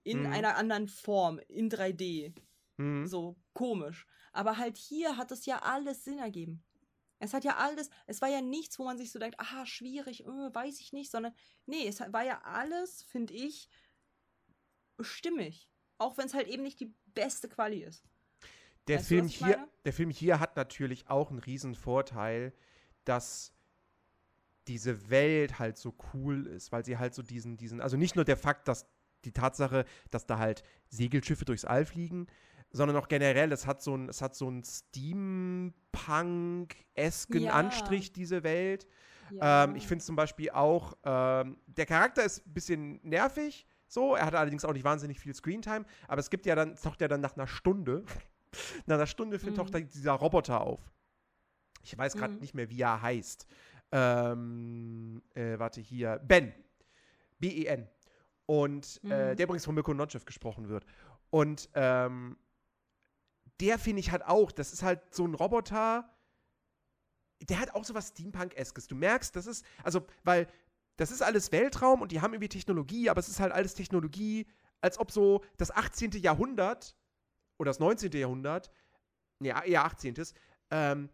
In Mhm. einer anderen Form, in 3D. Mhm. So komisch. Aber halt hier hat es ja alles Sinn ergeben. Es hat ja alles, es war ja nichts, wo man sich so denkt, aha, schwierig, äh, weiß ich nicht, sondern nee, es war ja alles, finde ich, stimmig. Auch wenn es halt eben nicht die beste Quali ist. Der Weißt du, Film ich hier, der Film hier hat natürlich auch einen riesen Vorteil, dass diese Welt halt so cool ist, weil sie halt so diesen, diesen, also nicht nur der Fakt, dass die Tatsache, dass da halt Segelschiffe durchs All fliegen, sondern auch generell, es hat so ein, es hat so einen Steampunk-esken Ja. Anstrich, diese Welt. Ja. Ähm, ich finde zum Beispiel auch, ähm, der Charakter ist ein bisschen nervig, so. Er hat allerdings auch nicht wahnsinnig viel Screentime, aber es gibt ja dann, taucht ja dann nach einer Stunde, nach einer Stunde Mhm. taucht dann dieser Roboter auf. Ich weiß gerade Mhm. nicht mehr, wie er heißt. Ähm, äh, warte hier. Ben. B-E-N. Und äh, Mhm. der übrigens von Mirko Notchev gesprochen wird. Und ähm, der finde ich halt auch, das ist halt so ein Roboter, der hat auch so was Steampunk-eskes. Du merkst, das ist, also, weil das ist alles Weltraum und die haben irgendwie Technologie, aber es ist halt alles Technologie, als ob so das 18. Jahrhundert oder das 19. Jahrhundert, ja, eher 18. Ähm,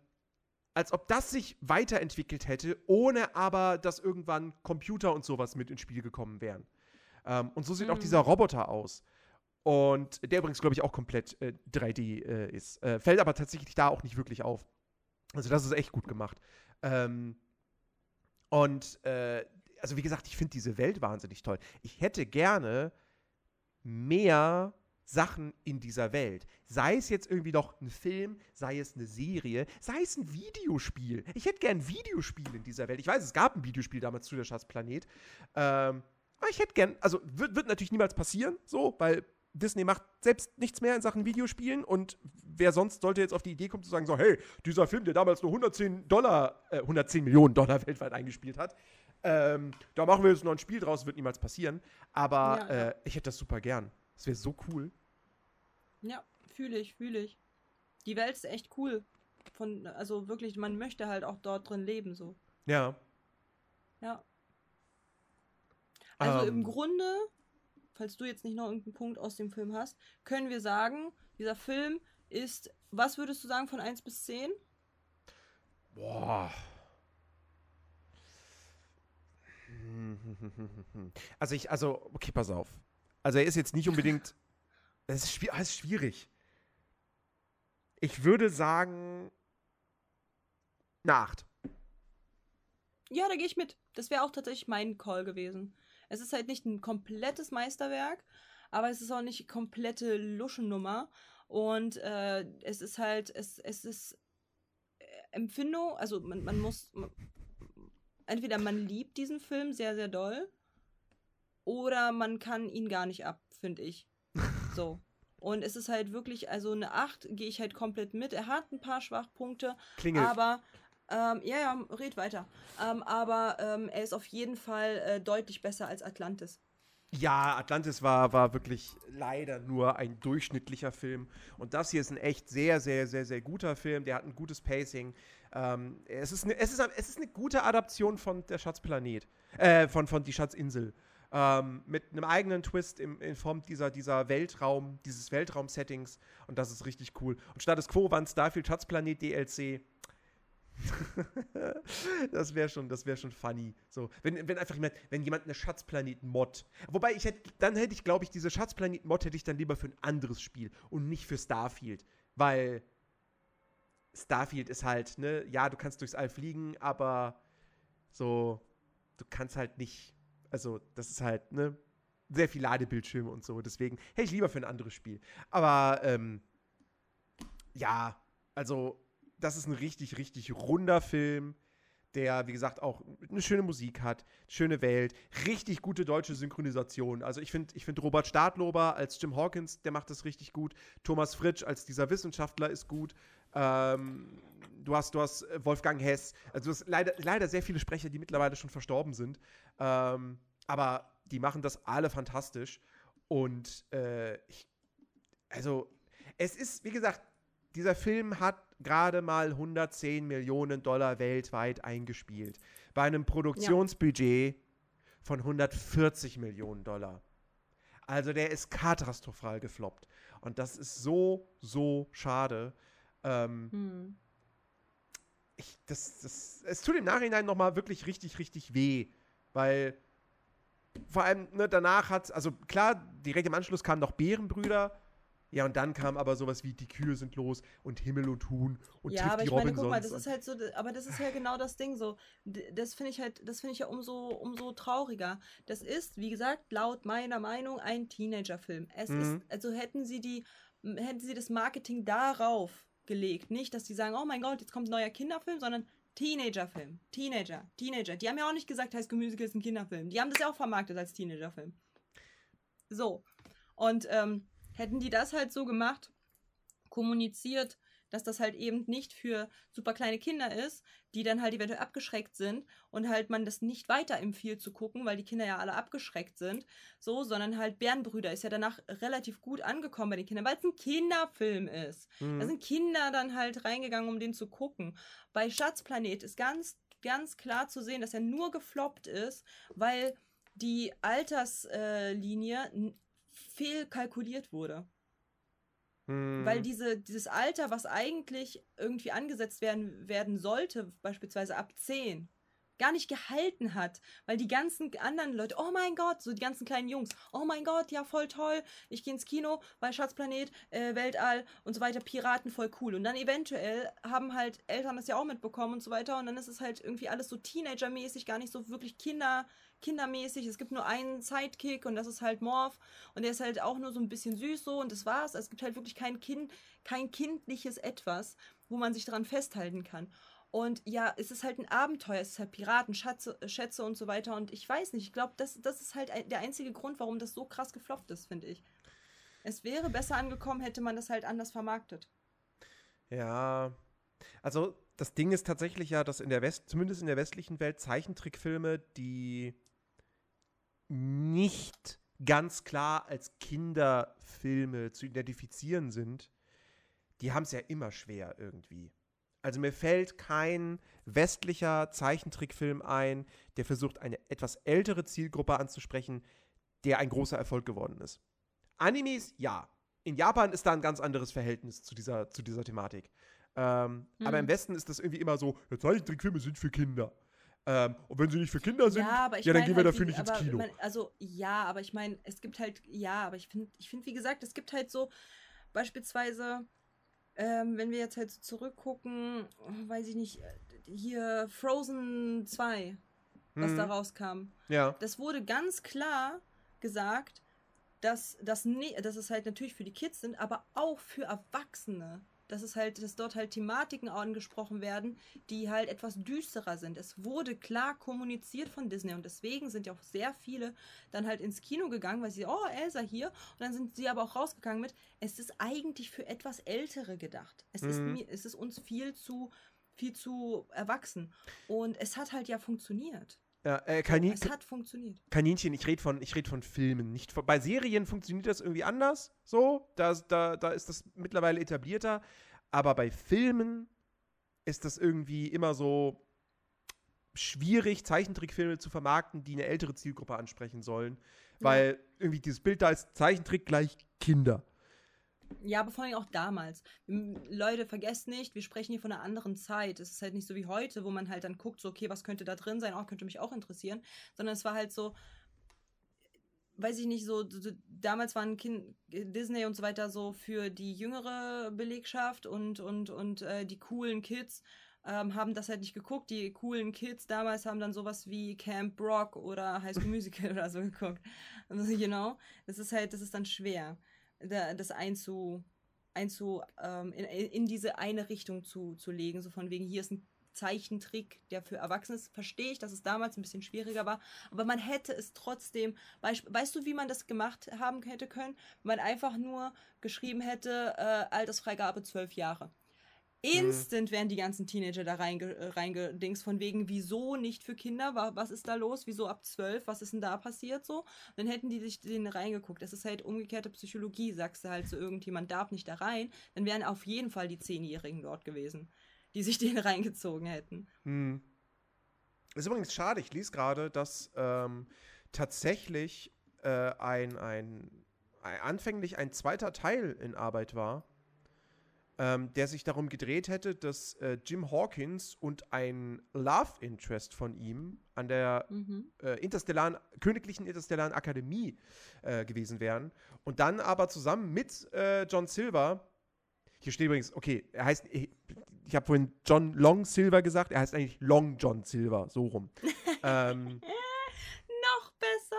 als ob das sich weiterentwickelt hätte, ohne aber, dass irgendwann Computer und sowas mit ins Spiel gekommen wären. Ähm, und so sieht auch Mhm. dieser Roboter aus. Und der übrigens, glaube ich, auch komplett äh, 3D äh, ist. Äh, fällt aber tatsächlich da auch nicht wirklich auf. Also, das ist echt gut gemacht. Ähm, und, äh, also, wie gesagt, ich finde diese Welt wahnsinnig toll. Ich hätte gerne mehr Sachen in dieser Welt. Sei es jetzt irgendwie noch ein Film, sei es eine Serie, sei es ein Videospiel. Ich hätte gern ein Videospiel in dieser Welt. Ich weiß, es gab ein Videospiel damals zu der Schatzplanet. Ähm, aber ich hätte gern, also wird, wird natürlich niemals passieren, so, weil Disney macht selbst nichts mehr in Sachen Videospielen und wer sonst sollte jetzt auf die Idee kommen zu sagen, so, hey, dieser Film, der damals nur 110 Dollar, äh, 110 Millionen Dollar weltweit eingespielt hat, ähm, da machen wir jetzt noch ein Spiel draus, wird niemals passieren. Aber Ja, ja. Äh, ich hätte das super gern. Das wäre so cool. Ja, fühle ich, fühle ich. Die Welt ist echt cool. Von, also wirklich, man möchte halt auch dort drin leben, so. Ja. Ja. Also Ähm. im Grunde, falls du jetzt nicht noch irgendeinen Punkt aus dem Film hast, können wir sagen, dieser Film ist, was würdest du sagen von 1 bis 10? Boah. Also ich, also, okay, pass auf. Also er ist jetzt nicht unbedingt. Es ist, schwi- es ist schwierig. Ich würde sagen. Eine 8. Ja, da gehe ich mit. Das wäre auch tatsächlich mein Call gewesen. Es ist halt nicht ein komplettes Meisterwerk, aber es ist auch nicht komplette Luschennummer. Und äh, es ist halt, es, es ist äh, Empfindung, also man, man muss, man, entweder man liebt diesen Film sehr, sehr doll, oder man kann ihn gar nicht ab, finde ich. So. Und es ist halt wirklich, also eine 8 gehe ich halt komplett mit. Er hat ein paar Schwachpunkte, Klingelt. aber, ähm, ja, ja, red weiter. Ähm, aber ähm, er ist auf jeden Fall äh, deutlich besser als Atlantis. Ja, Atlantis war, war wirklich leider nur ein durchschnittlicher Film. Und das hier ist ein echt sehr, sehr, sehr, sehr guter Film. Der hat ein gutes Pacing. Ähm, es, ist eine, es, ist, es ist eine gute Adaption von Der Schatzplanet. Äh, von, von Die Schatzinsel. Ähm, mit einem eigenen Twist im, in Form dieser, dieser Weltraum, dieses Weltraum-Settings. Und das ist richtig cool. Und Status Quo war ein Starfield Schatzplanet DLC. das wäre schon, das wäre schon funny. So, wenn, wenn einfach jemand, wenn jemand eine Schatzplaneten-Mod. Wobei ich hätte, dann hätte ich, glaube ich, diese Schatzplaneten-Mod hätte ich dann lieber für ein anderes Spiel und nicht für Starfield. Weil Starfield ist halt, ne, ja, du kannst durchs All fliegen, aber so, du kannst halt nicht, also, das ist halt, ne, sehr viel Ladebildschirme und so. Deswegen hätte ich lieber für ein anderes Spiel. Aber, ähm, ja, also, das ist ein richtig, richtig runder Film, der, wie gesagt, auch eine schöne Musik hat, schöne Welt, richtig gute deutsche Synchronisation. Also ich finde ich find Robert Stadlober als Jim Hawkins, der macht das richtig gut. Thomas Fritsch als dieser Wissenschaftler ist gut. Ähm, du, hast, du hast Wolfgang Hess. Also du hast leider, leider sehr viele Sprecher, die mittlerweile schon verstorben sind. Ähm, aber die machen das alle fantastisch. Und äh, ich, also es ist, wie gesagt, dieser Film hat gerade mal 110 Millionen Dollar weltweit eingespielt. Bei einem Produktionsbudget von 140 Millionen Dollar. Also der ist katastrophal gefloppt. Und das ist so, so schade. Ähm, Hm. ich, das, das, es tut im Nachhinein nochmal wirklich richtig, richtig weh. Weil vor allem ne, danach hat, also klar, direkt im Anschluss kamen noch Bärenbrüder. Ja, und dann kam aber sowas wie Die Kühe sind los und Himmel und Huhn und ja, trifft aber die ich meine, Robinsons. guck mal, das ist halt so, aber das ist ja genau das Ding so. Das finde ich halt, das finde ich ja umso, umso trauriger. Das ist, wie gesagt, laut meiner Meinung ein Teenagerfilm. Es Mhm. ist, also hätten sie die, hätten sie das Marketing darauf gelegt, nicht, dass sie sagen, oh mein Gott, jetzt kommt ein neuer Kinderfilm, sondern Teenagerfilm. Teenager, Teenager. Die haben ja auch nicht gesagt, heißt Gemüse ist ein Kinderfilm. Die haben das ja auch vermarktet als Teenagerfilm. So. Und ähm, hätten die das halt so gemacht, kommuniziert, dass das halt eben nicht für super kleine Kinder ist, die dann halt eventuell abgeschreckt sind und halt man das nicht weiterempfiehlt zu gucken, weil die Kinder ja alle abgeschreckt sind, so, sondern halt Bärenbrüder ist ja danach relativ gut angekommen bei den Kindern, weil es ein Kinderfilm ist. Mhm. Da sind Kinder dann halt reingegangen, um den zu gucken. Bei Schatzplanet ist ganz, ganz klar zu sehen, dass er nur gefloppt ist, weil die Alterslinie n- fehlkalkuliert wurde. Mhm. Weil diese, dieses Alter, was eigentlich irgendwie angesetzt werden, werden sollte, beispielsweise ab 10, gar nicht gehalten hat. Weil die ganzen anderen Leute, oh mein Gott, so die ganzen kleinen Jungs, oh mein Gott, ja, voll toll, ich gehe ins Kino, weil Schatzplanet, äh, Weltall und so weiter, Piraten, voll cool. Und dann eventuell haben halt Eltern das ja auch mitbekommen und so weiter. Und dann ist es halt irgendwie alles so Teenager-mäßig, gar nicht so wirklich Kinder, kindermäßig. Es gibt nur einen Sidekick und das ist halt Morph. Und der ist halt auch nur so ein bisschen süß so und das war's. Also es gibt halt wirklich kein Kind, kein kindliches Etwas, wo man sich dran festhalten kann. Und ja, es ist halt ein Abenteuer, es ist halt Piraten, Schatze, Schätze und so weiter. Und ich weiß nicht, ich glaube, das, das ist halt der einzige Grund, warum das so krass gefloppt ist, finde ich. Es wäre besser angekommen, hätte man das halt anders vermarktet. Ja. Also, das Ding ist tatsächlich ja, dass in der West, zumindest in der westlichen Welt, Zeichentrickfilme, die nicht ganz klar als Kinderfilme zu identifizieren sind, die haben es ja immer schwer irgendwie. Also mir fällt kein westlicher Zeichentrickfilm ein, der versucht, eine etwas ältere Zielgruppe anzusprechen, der ein großer Erfolg geworden ist. Animes, ja. In Japan ist da ein ganz anderes Verhältnis zu dieser, zu dieser Thematik. Ähm, Aber Mhm. im Westen ist das irgendwie immer so, ja, Zeichentrickfilme sind für Kinder. Ähm, und wenn sie nicht für Kinder sind, Ja, aber ich ja, dann mein gehen wir halt, dafür wie- nicht ins aber Kino. Man, also ja, aber ich meine, es gibt halt, ja, aber ich finde, ich finde, wie gesagt, es gibt halt so beispielsweise, ähm, wenn wir jetzt halt so zurückgucken, weiß ich nicht, hier Frozen 2, was da Mhm. rauskam. Ja. Das wurde ganz klar gesagt, dass, das ne, dass es halt natürlich für die Kids sind, aber auch für Erwachsene. Dass es halt, dass dort halt Thematiken angesprochen werden, die halt etwas düsterer sind. Es wurde klar kommuniziert von Disney und deswegen sind ja auch sehr viele dann halt ins Kino gegangen, weil sie, oh, Elsa hier. Und dann sind sie aber auch rausgegangen mit, es ist eigentlich für etwas Ältere gedacht. Es, ist, Mhm. mir, es ist uns viel zu, viel zu erwachsen. Und es hat halt ja funktioniert. Ja äh, Kanin Es hat funktioniert. Kaninchen, ich rede von, ich red von Filmen. Nicht von, bei Serien funktioniert das irgendwie anders. So, da, da, da ist das mittlerweile etablierter. Aber bei Filmen ist das irgendwie immer so schwierig, Zeichentrickfilme zu vermarkten, die eine ältere Zielgruppe ansprechen sollen. Weil irgendwie dieses Bild da ist Zeichentrick gleich Kinder. Ja, aber vor allem auch damals. Leute, vergesst nicht, wir sprechen hier von einer anderen Zeit. Es ist halt nicht so wie heute, wo man halt dann guckt, so, okay, was könnte da drin sein? Auch könnte mich auch interessieren. Sondern es war halt so, weiß ich nicht, so, damals waren kind, Disney und so weiter so für die jüngere Belegschaft und, und, und äh, die coolen Kids ähm, haben das halt nicht geguckt. Die coolen Kids damals haben dann sowas wie Camp Brock oder High School Musical oder so geguckt. Also, you know, das ist halt, das ist dann schwer, das einzu, einzu ähm, in, in diese eine Richtung zu, zu legen. So von wegen, hier ist ein Zeichentrick, der für Erwachsene ist. Verstehe ich, dass es damals ein bisschen schwieriger war. Aber man hätte es trotzdem. Weißt du, wie man das gemacht haben hätte können? Wenn man einfach nur geschrieben hätte, äh, Altersfreigabe 12 Jahre. Instant wären die ganzen Teenager da reinge äh, reingedings, von wegen, wieso nicht für Kinder? Wa- Was ist da los? Wieso ab 12? Was ist denn da passiert so? Dann hätten die sich den reingeguckt. Das ist halt umgekehrte Psychologie. Sagst du halt so, irgendjemand darf nicht da rein, dann wären auf jeden Fall die Zehnjährigen dort gewesen, die sich den reingezogen hätten. Hm. Ist übrigens schade, ich lese gerade, dass ähm, tatsächlich äh, ein, ein, ein anfänglich ein zweiter Teil in Arbeit war, ähm, der sich darum gedreht hätte, dass äh, Jim Hawkins und ein Love Interest von ihm an der Mhm. äh, interstellaren, Königlichen Interstellaren Akademie äh, gewesen wären. Und dann aber zusammen mit äh, John Silver, hier steht übrigens, okay, er heißt, ich, ich habe vorhin John Long Silver gesagt, er heißt eigentlich Long John Silver, so rum. ähm, Noch besser.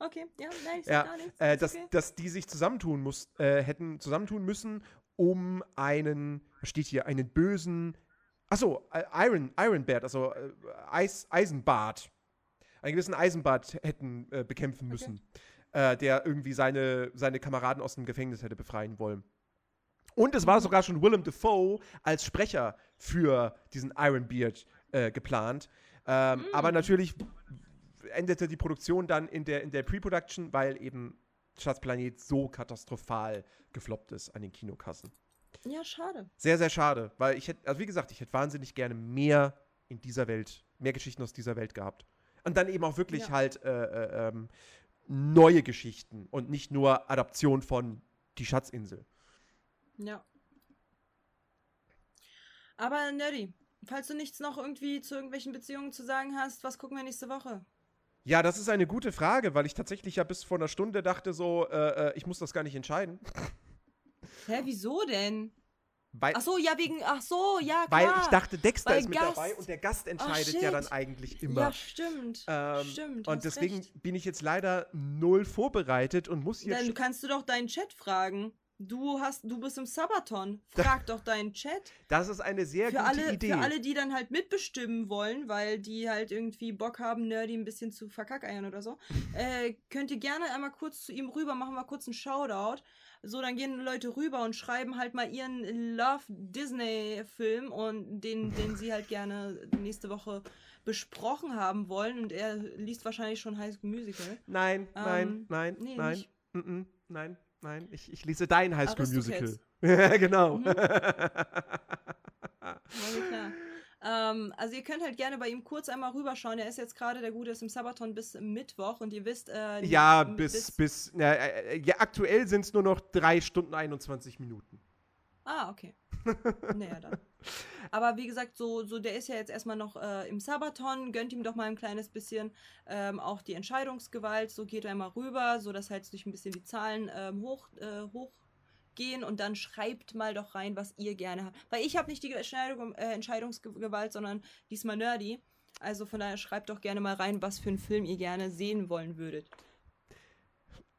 Okay, ja, nein, ich ja, gar nichts. äh, dass, okay. dass die sich zusammentun muss, äh, hätten zusammentun müssen, um einen, was steht hier, einen bösen, achso, Iron, Iron Bart, also äh, Eis, Eisenbart, einen gewissen Eisenbart hätten äh, bekämpfen müssen, äh, der irgendwie seine, seine Kameraden aus dem Gefängnis hätte befreien wollen. Und es war sogar schon Willem Dafoe als Sprecher für diesen Iron Beard äh, geplant. Ähm, Aber natürlich endete die Produktion dann in der, in der Pre-Production, weil eben Schatzplanet so katastrophal gefloppt ist an den Kinokassen. Ja, schade. Sehr, sehr schade, weil ich hätte, also wie gesagt, ich hätte wahnsinnig gerne mehr in dieser Welt, mehr Geschichten aus dieser Welt gehabt. Und dann eben auch wirklich Ja. halt äh, äh, ähm, neue Geschichten und nicht nur Adaption von Die Schatzinsel. Ja. Aber Nerdy, falls du nichts noch irgendwie zu irgendwelchen Beziehungen zu sagen hast, was gucken wir nächste Woche? Ja, das ist eine gute Frage, weil ich tatsächlich ja bis vor einer Stunde dachte so, äh, äh, ich muss das gar nicht entscheiden. Hä, wieso denn? Weil, Ach so, ja, wegen. Ach so, ja, klar. weil ich dachte, Dexter Weil ist mit Gast. dabei und der Gast entscheidet shit. ja dann eigentlich immer. Ja, stimmt. Ähm, stimmt. und deswegen recht. bin ich jetzt leider null vorbereitet und muss hier. Dann kannst du doch deinen Chat fragen. Du hast, du bist im Sabaton. Frag doch deinen Chat. Das ist eine sehr Für gute alle, Idee. für alle, die dann halt mitbestimmen wollen, weil die halt irgendwie Bock haben, Nerdy ein bisschen zu verkackeiern oder so, äh, könnt ihr gerne einmal kurz zu ihm rüber, machen wir kurz einen Shoutout, So, dann gehen Leute rüber und schreiben halt mal ihren Love Disney Film und den, den sie halt gerne nächste Woche besprochen haben wollen. Und er liest wahrscheinlich schon High School Musical. Nein, nein, Ähm, nein, nee, nein. nicht. Mm -mm, nein, nein. Ich, ich lese dein High School Musical. Ja, genau. Mhm. Ja. Ähm, also ihr könnt halt gerne bei ihm kurz einmal rüberschauen. Er ist jetzt gerade, der Gute ist im Sabaton bis Mittwoch und ihr wisst, äh, ja, m- bis, bis, na, äh, ja, aktuell sind es nur noch 3 Stunden 21 Minuten. Ah, okay. naja, dann. Aber wie gesagt, so, so der ist ja jetzt erstmal noch äh, im Sabaton, gönnt ihm doch mal ein kleines bisschen ähm, auch die Entscheidungsgewalt, so geht er mal rüber, so dass halt sich ein bisschen die Zahlen ähm, hoch, äh, hochgehen und dann schreibt mal doch rein, was ihr gerne habt. Weil ich habe nicht die äh, Entscheidungsgewalt, sondern diesmal Nerdy. Also von daher schreibt doch gerne mal rein, was für einen Film ihr gerne sehen wollen würdet.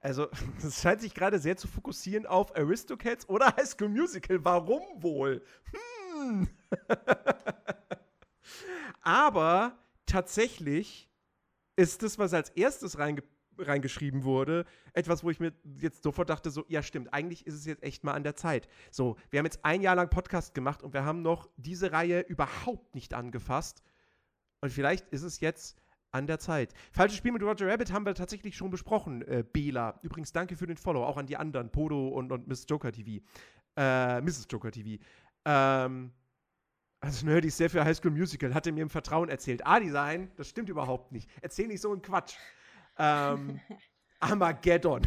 Also, das scheint sich gerade sehr zu fokussieren auf Aristocats oder High School Musical. Warum wohl? Hm. Aber tatsächlich ist das, was als erstes reinge reingeschrieben wurde, etwas, wo ich mir jetzt sofort dachte, so, ja stimmt, eigentlich ist es jetzt echt mal an der Zeit. So, wir haben jetzt ein Jahr lang Podcast gemacht und wir haben noch diese Reihe überhaupt nicht angefasst. Und vielleicht ist es jetzt an der Zeit. Falsches Spiel mit Roger Rabbit haben wir tatsächlich schon besprochen, äh, Bela. Übrigens, danke für den Follow, auch an die anderen, Podo und, und Miss Joker TV. Äh, Mrs. Joker TV. Ähm, also Nerdy ist sehr für High School Musical, hatte mir im Vertrauen erzählt. A-Design, das stimmt überhaupt nicht. Erzähl nicht so einen Quatsch. Ähm, Armageddon.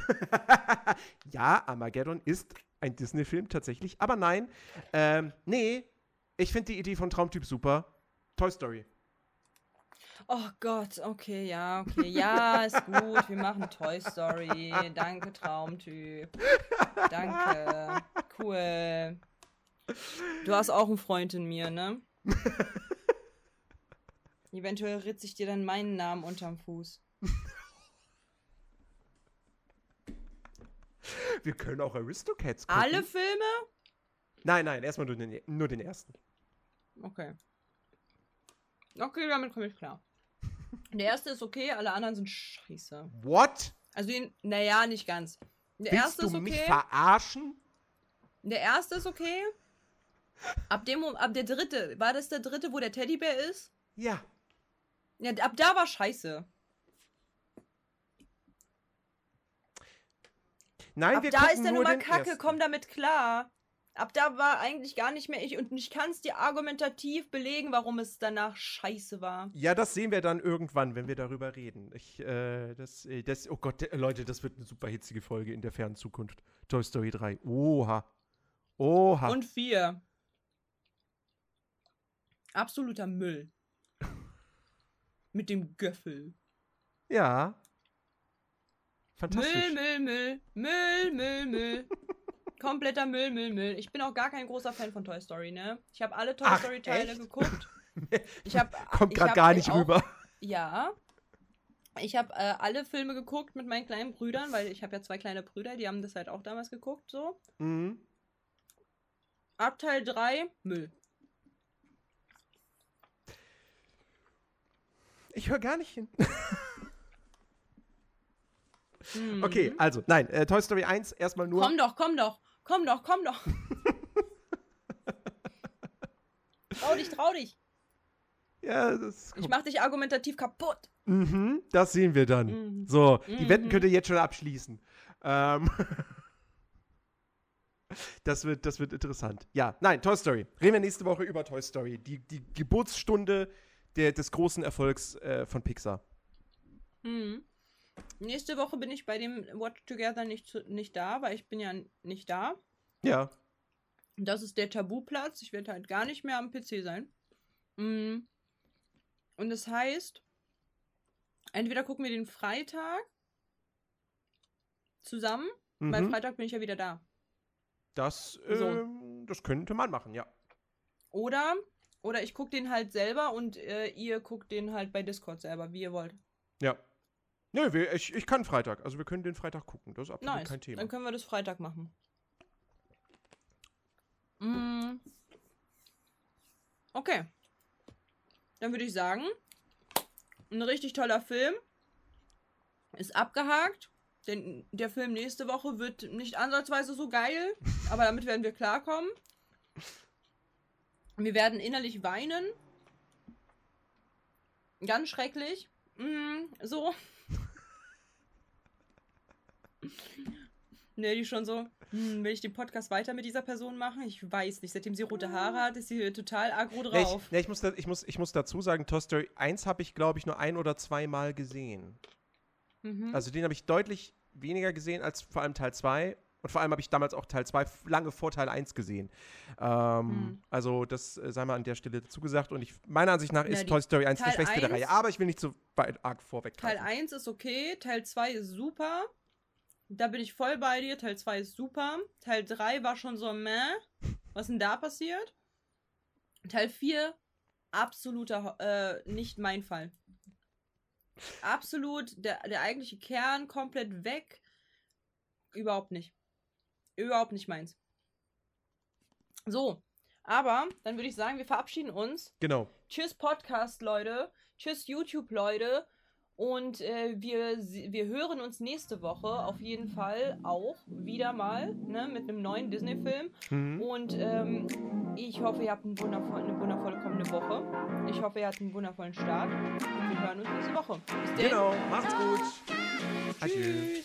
ja, Armageddon ist ein Disney-Film tatsächlich, aber nein. Ähm, nee, ich finde die Idee von Traumtyp super. Toy Story. Oh Gott, okay, ja, okay, ja, ist gut. Wir machen Toy Story. Danke, Traumtyp. Danke. Cool. Du hast auch einen Freund in mir, ne? Eventuell ritze ich dir dann meinen Namen unterm Fuß. Wir können auch Aristocats gucken. Alle Filme? Nein, nein, erstmal nur den, nur den ersten. Okay. Okay, damit komme ich klar. Der erste ist okay, alle anderen sind scheiße. What? Also, naja, nicht ganz. Der Willst erste du ist okay. mich verarschen? Der erste ist okay. Ab dem ab der dritte, war das der dritte, wo der Teddybär ist? Ja. Ja, ab da war scheiße. Nein, ab wir da ist der nur Kacke, ersten. komm damit klar. Ab da war eigentlich gar nicht mehr ich und ich kann es dir argumentativ belegen, warum es danach scheiße war. Ja, das sehen wir dann irgendwann, wenn wir darüber reden. Ich, äh, das, äh, das, oh Gott, Leute, das wird eine super hitzige Folge in der fernen Zukunft. Toy Story 3. Oha. Oha. Und vier. Absoluter Müll. Mit dem Göffel. ja. Fantastisch. Müll, Müll, Müll, Müll, Müll, Müll. Kompletter Müll, Müll, Müll. Ich bin auch gar kein großer Fan von Toy Story, ne? Ich habe alle Toy Ach, Story Teile echt? geguckt. Ich hab, Kommt gerade gar nicht auch, rüber. Ja. Ich habe äh, alle Filme geguckt mit meinen kleinen Brüdern, weil ich habe ja zwei kleine Brüder, die haben das halt auch damals geguckt, so. Mhm. Ab Teil 3, Müll. Ich höre gar nicht hin. Mhm. Okay, also, nein, äh, Toy Story 1 erstmal nur. Komm doch, komm doch, komm doch, komm doch. trau dich, trau dich. Ja, das Ich mach dich argumentativ kaputt. Mhm, das sehen wir dann. Mhm. So, die Mhm. Wetten könnt ihr jetzt schon abschließen. Ähm das, wird, das wird interessant. Ja, nein, Toy Story. Reden wir nächste Woche über Toy Story. Die, die Geburtsstunde der, des großen Erfolgs äh, von Pixar. Mhm. Nächste Woche bin ich bei dem Watch Together nicht, nicht da, weil ich bin ja nicht da. Ja. Das ist der Tabuplatz. Ich werde halt gar nicht mehr am PC sein. Mm. Und das heißt, entweder gucken wir den Freitag zusammen, weil Mhm. Freitag bin ich ja wieder da. Das, So. ähm, das könnte man machen, ja. Oder, oder ich gucke den halt selber und äh, ihr guckt den halt bei Discord selber, wie ihr wollt. Ja. Nö, wir, ich, ich kann Freitag. Also wir können den Freitag gucken. Das ist absolut Nice. kein Thema. Dann können wir das Freitag machen. Mm. Okay. Dann würde ich sagen, ein richtig toller Film. Ist abgehakt. denn der Film nächste Woche wird nicht ansatzweise so geil, aber damit werden wir klarkommen. Wir werden innerlich weinen. Ganz schrecklich. Mm, so. Ne, die schon so, hm, will ich den Podcast weiter mit dieser Person machen? Ich weiß nicht. Seitdem sie rote Haare hat, ist sie total aggro Nee, drauf. ich, nee, ich, muss ich, muss, ich muss dazu sagen, Toy Story 1 habe ich, glaube ich, nur ein oder zweimal gesehen. Mhm. Also den habe ich deutlich weniger gesehen als vor allem Teil 2. Und vor allem habe ich damals auch Teil 2 f- lange vor Teil 1 gesehen. Ähm, Mhm. Also das äh, sei mal an der Stelle dazu gesagt. Und ich, meiner Ansicht nach Na, ist die Toy Story 1 der Teil schwächste der 1 Reihe. Aber ich will nicht so weit arg Teil vorweggreifen. 1 ist okay, Teil 2 ist super. Da bin ich voll bei dir. Teil 2 ist super. Teil 3 war schon so, meh. Was denn da passiert? Teil 4, absoluter, äh, nicht mein Fall. Absolut, der, der eigentliche Kern komplett weg. Überhaupt nicht. Überhaupt nicht meins. So, aber dann würde ich sagen, wir verabschieden uns. Genau. Tschüss Podcast, Leute. Tschüss YouTube, Leute. Und äh, wir, wir hören uns nächste Woche auf jeden Fall auch wieder mal ne, mit einem neuen Disney-Film. Mhm. Und ähm, ich hoffe, ihr habt einen wundervoll, eine wundervolle kommende Woche. Ich hoffe, ihr habt einen wundervollen Start. Und wir hören uns nächste Woche. Bis dann. Genau. Macht's gut. Adieu.